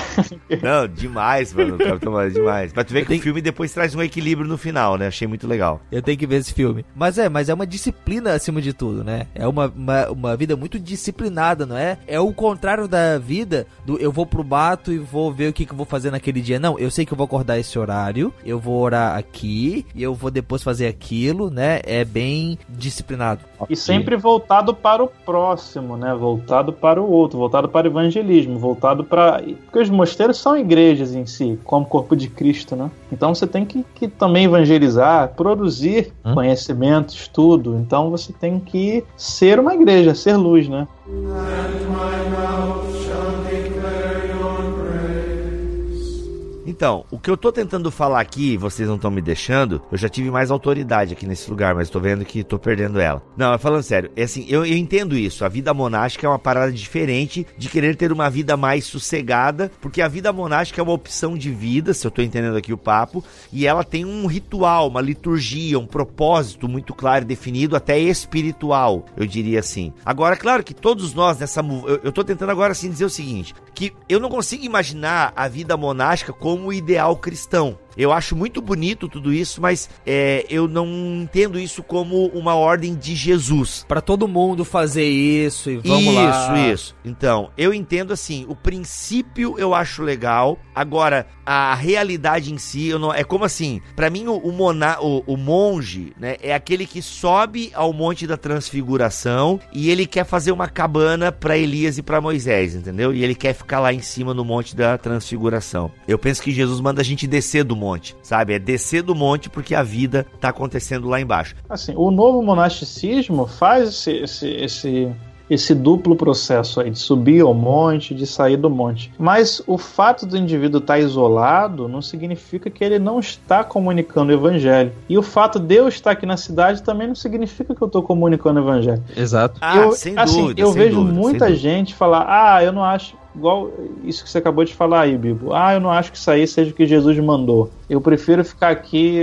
Não, demais, mano. Capitão Marvel, demais. Mas tu vê que o filme depois traz um equilíbrio no final, né? Achei muito legal. Eu tenho que ver esse filme. Mas é, mas é uma disciplina acima de tudo, né? É uma, uma, uma vida muito disciplinada, não é? É o contrário da vida do eu vou pro mato e vou ver o que, que eu vou fazer naquele dia. Não, eu sei que eu vou acordar esse horário, eu vou orar aqui e eu vou depois fazer aquilo, né? É bem disciplinado. E sempre voltado para o próximo, né? Voltado para o outro, voltado para o evangelismo, voltado para. Porque os mosteiros são igrejas em si, como corpo de Cristo, né? Então você tem que, que também evangelizar, produzir hum? conhecimento, estudo. Então você tem que ser uma igreja, ser luz, né? Então, o que eu tô tentando falar aqui, vocês não estão me deixando, eu já tive mais autoridade aqui nesse lugar, mas tô vendo que tô perdendo ela. Não, falando sério, é assim, eu, eu entendo isso. A vida monástica é uma parada diferente de querer ter uma vida mais sossegada, porque a vida monástica é uma opção de vida, se eu tô entendendo aqui o papo, e ela tem um ritual, uma liturgia, um propósito muito claro e definido, até espiritual, eu diria assim. Agora, claro que todos nós nessa. Eu, eu tô tentando agora assim dizer o seguinte: que eu não consigo imaginar a vida monástica como o ideal cristão. Eu acho muito bonito tudo isso, mas é, eu não entendo isso como uma ordem de Jesus. Para todo mundo fazer isso e vamos isso, lá. Isso, isso. Então, eu entendo assim, o princípio eu acho legal. Agora, a realidade em si, eu não, é como assim, para mim o, o, mona, o, o monge, né, é aquele que sobe ao monte da transfiguração e ele quer fazer uma cabana para Elias e para Moisés, entendeu? E ele quer ficar lá em cima no monte da transfiguração. Eu penso que Jesus manda a gente descer do monte, sabe? É descer do monte porque a vida tá acontecendo lá embaixo. Assim, o novo monasticismo faz esse, esse, esse esse duplo processo aí de subir ao monte, de sair do monte. Mas o fato do indivíduo estar isolado não significa que ele não está comunicando o evangelho. E o fato de eu estar aqui na cidade também não significa que eu estou comunicando o evangelho. Exato. Ah, eu, sem assim, dúvida, eu sem vejo dúvida, muita gente falar: "Ah, eu não acho igual isso que você acabou de falar aí, Bibo. Ah, eu não acho que isso aí seja o que Jesus mandou. Eu prefiro ficar aqui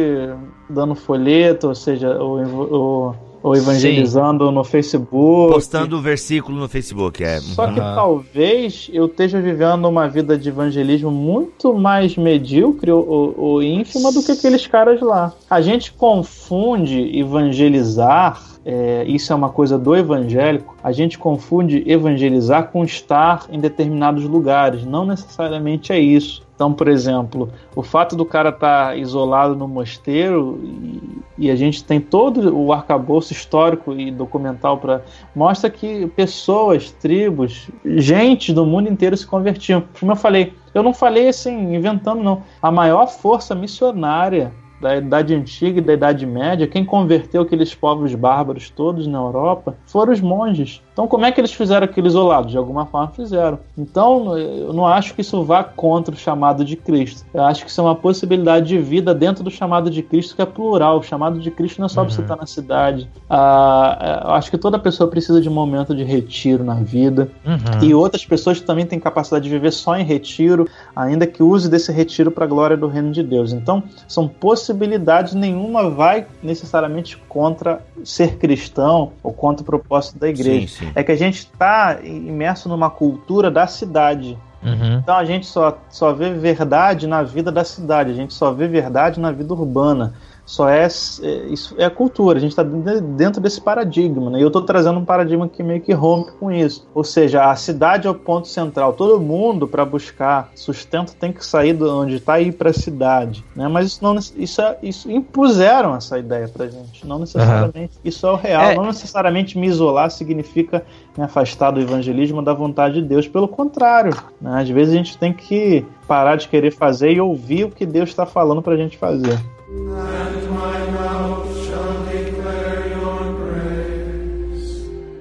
dando folheto, ou seja, ou, ou ou evangelizando Sim. no Facebook. Postando o versículo no Facebook, é. Só que uhum. talvez eu esteja vivendo uma vida de evangelismo muito mais medíocre ou, ou ínfima do que aqueles caras lá. A gente confunde evangelizar é, isso é uma coisa do evangélico, a gente confunde evangelizar com estar em determinados lugares. Não necessariamente é isso. Então, por exemplo, o fato do cara estar tá isolado no mosteiro e, e, a gente tem todo o arcabouço histórico e documental para mostra que pessoas, tribos, gente do mundo inteiro se convertiam. Como eu falei, eu não falei assim inventando não. A maior força missionária da Idade Antiga e da Idade Média, quem converteu aqueles povos bárbaros todos na Europa foram os monges. Então, como é que eles fizeram aquilo isolado? De alguma forma fizeram. Então, eu não acho que isso vá contra o chamado de Cristo. Eu acho que isso é uma possibilidade de vida dentro do chamado de Cristo, que é plural. O chamado de Cristo não é só uhum. você estar na cidade. Ah, eu acho que toda pessoa precisa de um momento de retiro na vida. Uhum. E outras pessoas também têm capacidade de viver só em retiro, ainda que use desse retiro para a glória do reino de Deus. Então, são possibilidades, nenhuma vai necessariamente contra ser cristão ou contra o propósito da igreja. Sim, sim é que a gente está imerso numa cultura da cidade. Uhum. Então a gente só, só vê verdade na vida da cidade, a gente só vê verdade na vida urbana só é, é, isso é a cultura, a gente está dentro desse paradigma, né? E eu estou trazendo um paradigma que meio que rompe com isso. Ou seja, a cidade é o ponto central. Todo mundo para buscar sustento tem que sair de onde está e ir para a cidade, né? Mas isso não isso, é, isso impuseram essa ideia para gente. Não necessariamente uhum. isso é o real. É. Não necessariamente me isolar significa me afastar do evangelismo da vontade de Deus. Pelo contrário, né? às vezes a gente tem que parar de querer fazer e ouvir o que Deus está falando para a gente fazer.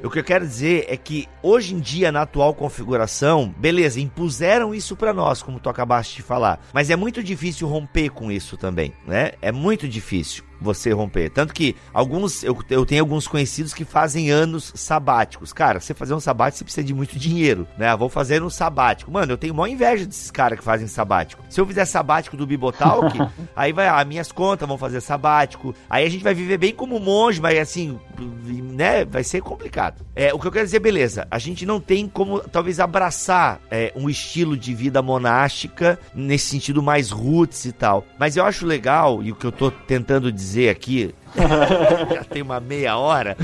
O que eu quero dizer é que hoje em dia, na atual configuração, beleza, impuseram isso para nós, como tu acabaste de falar. Mas é muito difícil romper com isso também, né? É muito difícil você romper. Tanto que alguns, eu, eu tenho alguns conhecidos que fazem anos sabáticos. Cara, você fazer um sabático, você precisa de muito dinheiro, né? Vou fazer um sabático. Mano, eu tenho maior inveja desses caras que fazem sabático. Se eu fizer sabático do Bibotalk, aí vai, as minhas contas vão fazer sabático. Aí a gente vai viver bem como monge, mas assim, né? Vai ser complicado. É, o que eu quero dizer, beleza, a gente não tem como talvez abraçar é, um estilo de vida monástica nesse sentido mais roots e tal. Mas eu acho legal, e o que eu tô tentando dizer dizer aqui. Já tem uma meia hora.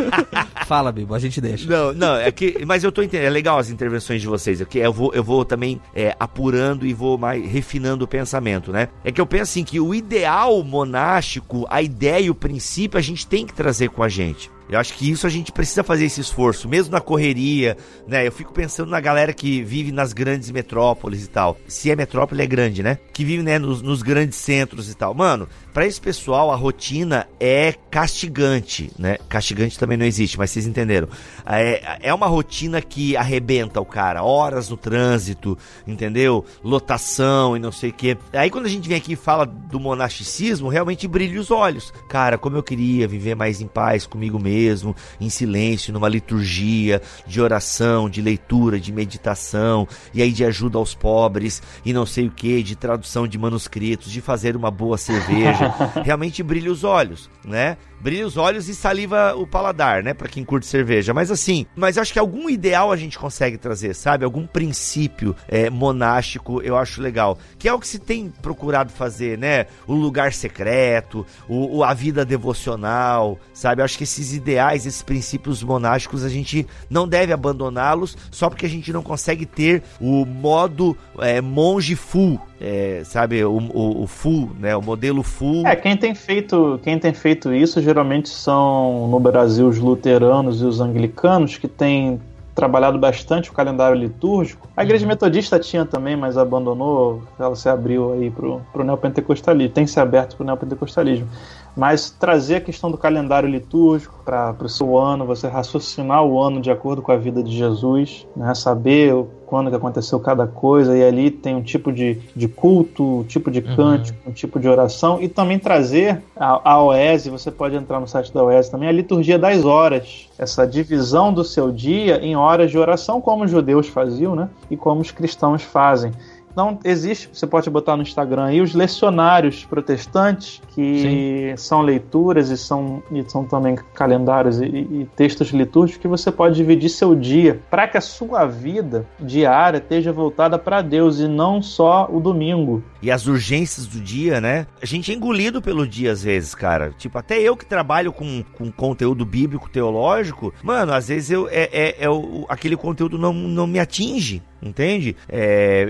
Fala, Bibo, a gente deixa. Não, não, é que. Mas eu tô entendendo. É legal as intervenções de vocês. Aqui eu vou, eu vou também é, apurando e vou mais refinando o pensamento, né? É que eu penso assim que o ideal monástico, a ideia e o princípio, a gente tem que trazer com a gente. Eu acho que isso a gente precisa fazer esse esforço, mesmo na correria, né? Eu fico pensando na galera que vive nas grandes metrópoles e tal. Se é metrópole, é grande, né? Que vive, né, nos, nos grandes centros e tal. Mano, para esse pessoal, a rotina é castigante, né? Castigante também não existe, mas vocês entenderam. É, é uma rotina que arrebenta o cara. Horas no trânsito, entendeu? Lotação e não sei o quê. Aí quando a gente vem aqui e fala do monasticismo, realmente brilha os olhos. Cara, como eu queria viver mais em paz comigo mesmo, em silêncio, numa liturgia de oração, de leitura, de meditação, e aí de ajuda aos pobres, e não sei o que, de tradução de manuscritos, de fazer uma boa cerveja. Realmente brilha os olhos, né? Brilha os olhos e saliva o paladar, né? Para quem curte cerveja. Mas assim, mas acho que algum ideal a gente consegue trazer, sabe? Algum princípio é, monástico eu acho legal. Que é o que se tem procurado fazer, né? O lugar secreto, o, o a vida devocional, sabe? Eu acho que esses ideais, esses princípios monásticos, a gente não deve abandoná-los só porque a gente não consegue ter o modo é, monge full, é, sabe, o, o, o, full, né, o modelo full. É, quem tem feito, quem tem feito isso geralmente são no Brasil os luteranos e os anglicanos que têm trabalhado bastante o calendário litúrgico. A igreja uhum. metodista tinha também, mas abandonou, ela se abriu aí pro, pro neopentecostalismo, tem se aberto pro neopentecostalismo. Mas trazer a questão do calendário litúrgico para o seu ano, você raciocinar o ano de acordo com a vida de Jesus, né? saber quando que aconteceu cada coisa, e ali tem um tipo de, de culto, um tipo de uhum. cântico, uhum. um tipo de oração, e também trazer a, a OES, você pode entrar no site da OES também, a liturgia das horas, essa divisão do seu dia em horas de oração, como os judeus faziam, né? E como os cristãos fazem. Não existe, você pode botar no Instagram aí os lecionários protestantes, que Sim. são leituras e são, e são também calendários e, e textos litúrgicos que você pode dividir seu dia para que a sua vida diária esteja voltada para Deus e não só o domingo. E as urgências do dia, né? A gente é engolido pelo dia às vezes, cara. Tipo, até eu que trabalho com, com conteúdo bíblico, teológico, mano, às vezes eu, é, é, é o, aquele conteúdo não, não me atinge entende? É,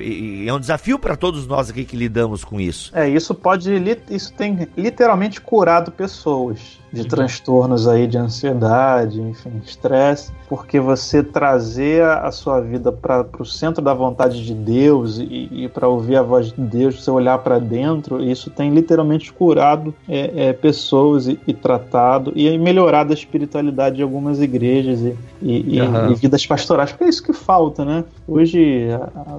é um desafio para todos nós aqui que lidamos com isso. É, isso pode, isso tem literalmente curado pessoas de uhum. transtornos aí de ansiedade, enfim, estresse, porque você trazer a sua vida para o centro da vontade de Deus e, e para ouvir a voz de Deus, você olhar para dentro, isso tem literalmente curado é, é, pessoas e, e, tratado e melhorado a espiritualidade de algumas igrejas e, e, uhum. e, vidas pastorais, porque é isso que falta, né? Hoje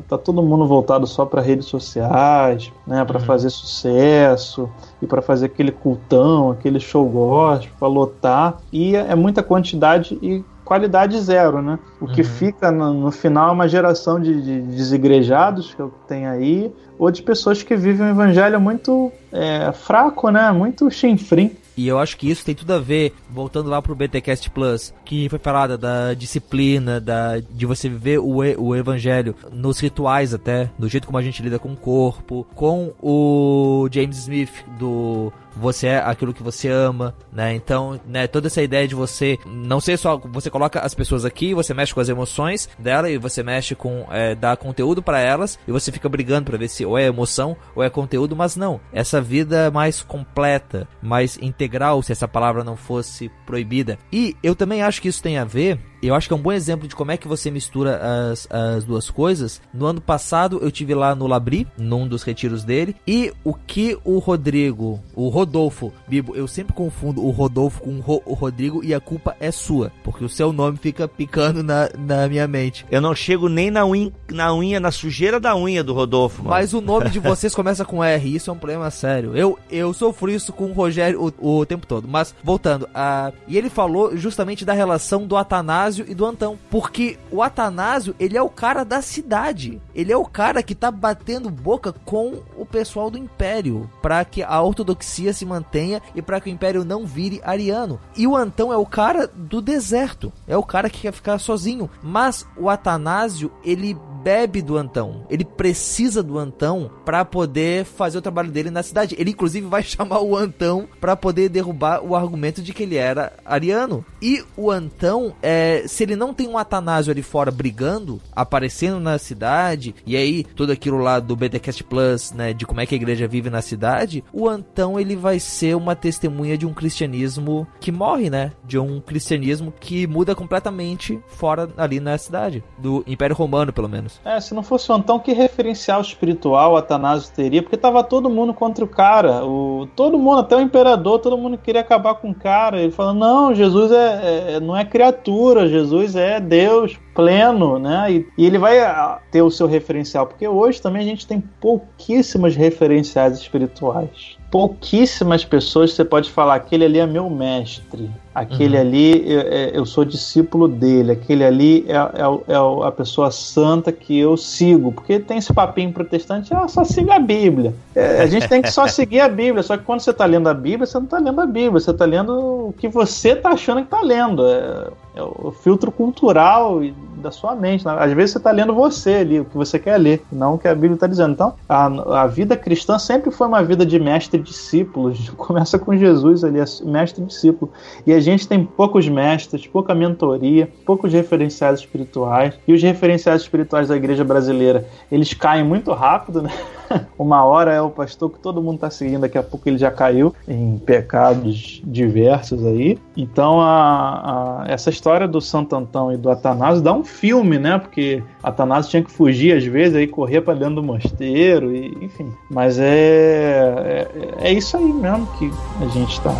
tá todo mundo voltado só para redes sociais, né, para uhum. fazer sucesso e para fazer aquele cultão, aquele show gospel, para lotar. E é muita quantidade e qualidade zero, né? O uhum. que fica no, no, final é uma geração de, de desigrejados que eu tenho aí, ou de pessoas que vivem um evangelho muito é, fraco, né? Muito chinfrim. E eu acho que isso tem tudo a ver, voltando lá pro BTcast Plus, que foi falada da disciplina, da de você viver o, o evangelho nos rituais até, do jeito como a gente lida com o corpo, com o James Smith do você é aquilo que você ama, né? Então, né, toda essa ideia de você não ser só você coloca as pessoas aqui, você mexe com as emoções dela e você mexe com é, dar conteúdo para elas e você fica brigando para ver se ou é emoção ou é conteúdo, mas não. Essa vida mais completa, mais integral, se essa palavra não fosse proibida. E eu também acho que isso tem a ver eu acho que é um bom exemplo de como é que você mistura as, as duas coisas. No ano passado eu tive lá no Labri, num dos retiros dele, e o que o Rodrigo, o Rodolfo, Bibo, eu sempre confundo o Rodolfo com o Rodrigo e a culpa é sua, porque o seu nome fica picando na, na minha mente. Eu não chego nem na unha, na unha, na sujeira da unha do Rodolfo, mano. Mas o nome de vocês começa com R, isso é um problema sério. Eu, eu sofro isso com o Rogério o, o tempo todo. Mas, voltando, a... e ele falou justamente da relação do Atanásio Atanásio e do Antão. Porque o Atanásio, ele é o cara da cidade. Ele é o cara que tá batendo boca com o pessoal do Império. para que a ortodoxia se mantenha e para que o Império não vire ariano. E o Antão é o cara do deserto. É o cara que quer ficar sozinho. Mas o Atanásio, ele bebe do Antão. Ele precisa do Antão para poder fazer o trabalho dele na cidade. Ele inclusive vai chamar o Antão para poder derrubar o argumento de que ele era ariano. E o Antão, é, se ele não tem um Atanásio ali fora brigando, aparecendo na cidade, e aí tudo aquilo lá do BTcast Plus, né, de como é que a igreja vive na cidade, o Antão ele vai ser uma testemunha de um cristianismo que morre, né? De um cristianismo que muda completamente fora ali na cidade, do Império Romano, pelo menos. É, se não fosse o Antão, que referencial espiritual Atanásio teria? Porque tava todo mundo contra o cara, o, todo mundo, até o imperador, todo mundo queria acabar com o cara. Ele falando, não, Jesus é, é não é criatura, Jesus é Deus pleno, né? E, e, ele vai ah, ter o seu referencial, porque hoje também a gente tem pouquíssimas referenciais espirituais pouquíssimas pessoas você pode falar: aquele ali é meu mestre, aquele uhum. ali eu, é, eu, sou discípulo dele, aquele ali é, é, é, a pessoa santa que eu sigo. Porque tem esse papinho protestante: ah, só siga a Bíblia. É, a gente tem que só seguir a Bíblia, só que quando você está lendo a Bíblia, você não está lendo a Bíblia, você está lendo o que você está achando que está lendo. É, o filtro cultural da sua mente. Né? Às vezes você está lendo você ali, o que você quer ler, não o que a Bíblia está dizendo. Então, a, a vida cristã sempre foi uma vida de mestre e discípulo. Começa com Jesus ali, mestre e discípulo. E a gente tem poucos mestres, pouca mentoria, poucos referenciais espirituais. E os referenciais espirituais da igreja brasileira, eles caem muito rápido, né? Uma hora é o pastor que todo mundo está seguindo, daqui a pouco ele já caiu em pecados diversos aí. Então, a, a, essa história do Santo Antão e do Atanásio dá um filme, né? Porque Atanásio tinha que fugir às vezes, aí correr para dentro do mosteiro, e, enfim. Mas é, é, é isso aí mesmo que a gente está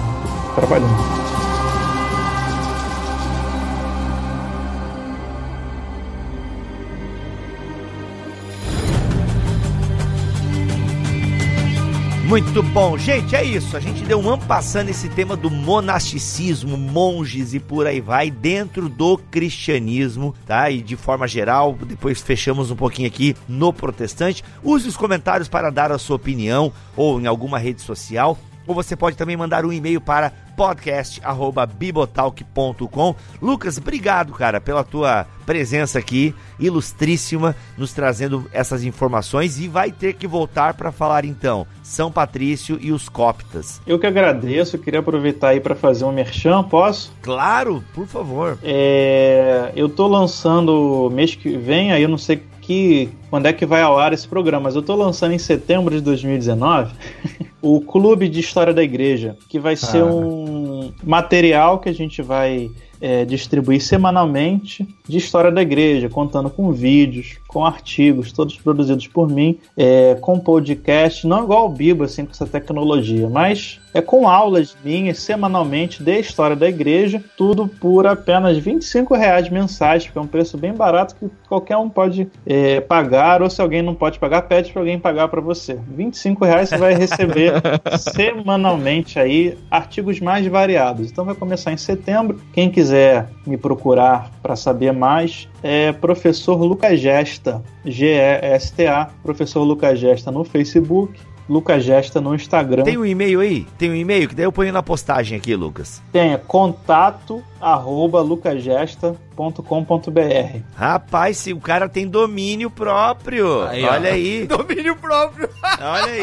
trabalhando. Muito bom, gente, é isso. A gente deu um ano passando esse tema do monasticismo, monges e por aí vai dentro do cristianismo, tá? E de forma geral, depois fechamos um pouquinho aqui no protestante. Use os comentários para dar a sua opinião ou em alguma rede social ou você pode também mandar um e-mail para podcast@bibotalk.com. Lucas, obrigado, cara, pela tua presença aqui, ilustríssima, nos trazendo essas informações e vai ter que voltar para falar então São Patrício e os coptas. Eu que agradeço, queria aproveitar aí para fazer um merchan, posso? Claro, por favor. É, eu tô lançando mês que vem, aí eu não sei que quando é que vai ao ar esse programa, mas eu estou lançando em setembro de 2019 o Clube de História da Igreja, que vai ser ah. um material que a gente vai é, distribuir semanalmente de história da igreja, contando com vídeos, com artigos, todos produzidos por mim, é, com podcast, não igual o Bibo, assim, com essa tecnologia, mas é com aulas minhas semanalmente de história da igreja, tudo por apenas 25 reais mensais, que é um preço bem barato que qualquer um pode é, pagar, ou se alguém não pode pagar, pede para alguém pagar para você. 25 reais você vai receber semanalmente aí artigos mais variados. Então vai começar em setembro. Quem quiser me procurar para saber mais, é professor Lucas Gesta, G-E-S-T-A, professor Lucas Gesta no Facebook, Lucas Gesta no Instagram. Tem um e-mail aí? Tem um e-mail que daí eu ponho na postagem aqui, Lucas. Tem, é contato arroba lucasgesta.com.br. Rapaz, se o cara tem domínio próprio. Aí, Olha ó. aí. Domínio próprio. Olha aí.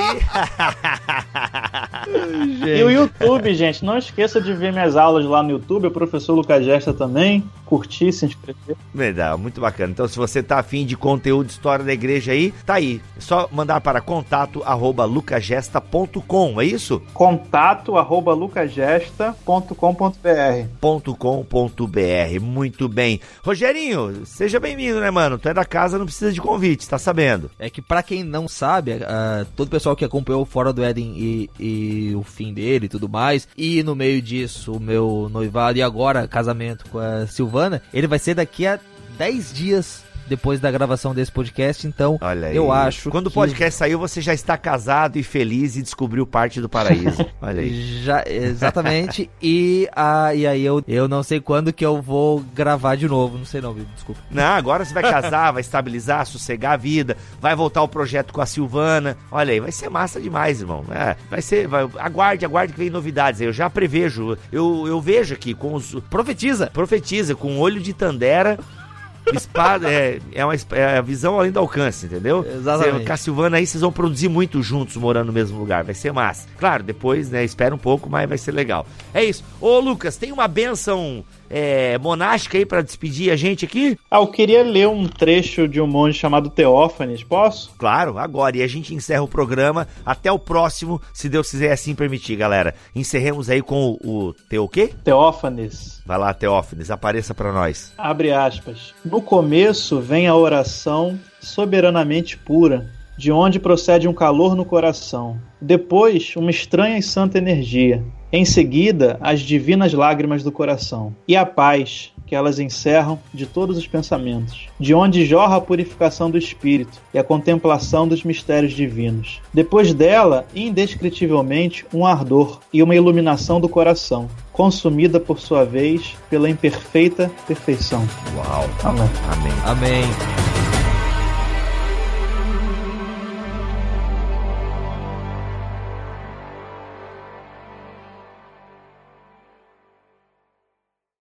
e o YouTube, gente, não esqueça de ver minhas aulas lá no YouTube, o professor Lucas Gesta também. Curtir, se inscrever. Legal, muito bacana. Então, se você tá afim de conteúdo de história da igreja aí, tá aí. É só mandar para contato arroba lucasgesta.com, é isso? Contato arroba lucasgesta.com.br com.br Muito bem. Rogerinho, seja bem-vindo, né, mano? Tu é da casa, não precisa de convite, tá sabendo? É que para quem não sabe, uh, todo o pessoal que acompanhou Fora do Éden e, e, o fim dele e tudo mais, e no meio disso, o meu noivado e agora casamento com a Silvana, ele vai ser daqui a 10 dias depois da gravação desse podcast, então Olha aí. eu acho. Quando que... o podcast saiu, você já está casado e feliz e descobriu parte do paraíso. Olha aí. Já, exatamente. e, ah, e aí eu, eu não sei quando que eu vou gravar de novo. Não sei não, desculpa. Não, agora você vai casar, vai estabilizar, sossegar a vida, vai voltar o projeto com a Silvana. Olha aí, vai ser massa demais, irmão. É, vai ser. Vai, aguarde, aguarde que vem novidades. Eu já prevejo. Eu, eu vejo aqui com os. Profetiza! Profetiza, com olho de Tandera Espada é, é, uma, é a visão além do alcance, entendeu? Exatamente. Cê, Cassilvana aí vocês vão produzir muito juntos, morando no mesmo lugar. Vai ser massa. Claro, depois, né, espera um pouco, mas vai ser legal. É isso. Ô, Lucas, tem uma benção é, monástica aí para despedir a gente aqui? Ah, eu queria ler um trecho de um monge chamado Teófanes, posso? Claro, agora. E a gente encerra o programa. Até o próximo, se Deus quiser assim permitir, galera. Encerremos aí com o, o teu quê? Teófanes. Vai lá, Teófanes, apareça para nós. Abre aspas. No começo vem a oração soberanamente pura, de onde procede um calor no coração. Depois, uma estranha e santa energia. Em seguida, as divinas lágrimas do coração. E a paz, que elas encerram de todos os pensamentos, de onde jorra a purificação do espírito e a contemplação dos mistérios divinos. Depois dela, indescritivelmente, um ardor e uma iluminação do coração, consumida por sua vez pela imperfeita perfeição. Uau. Amém. Amém. Amém.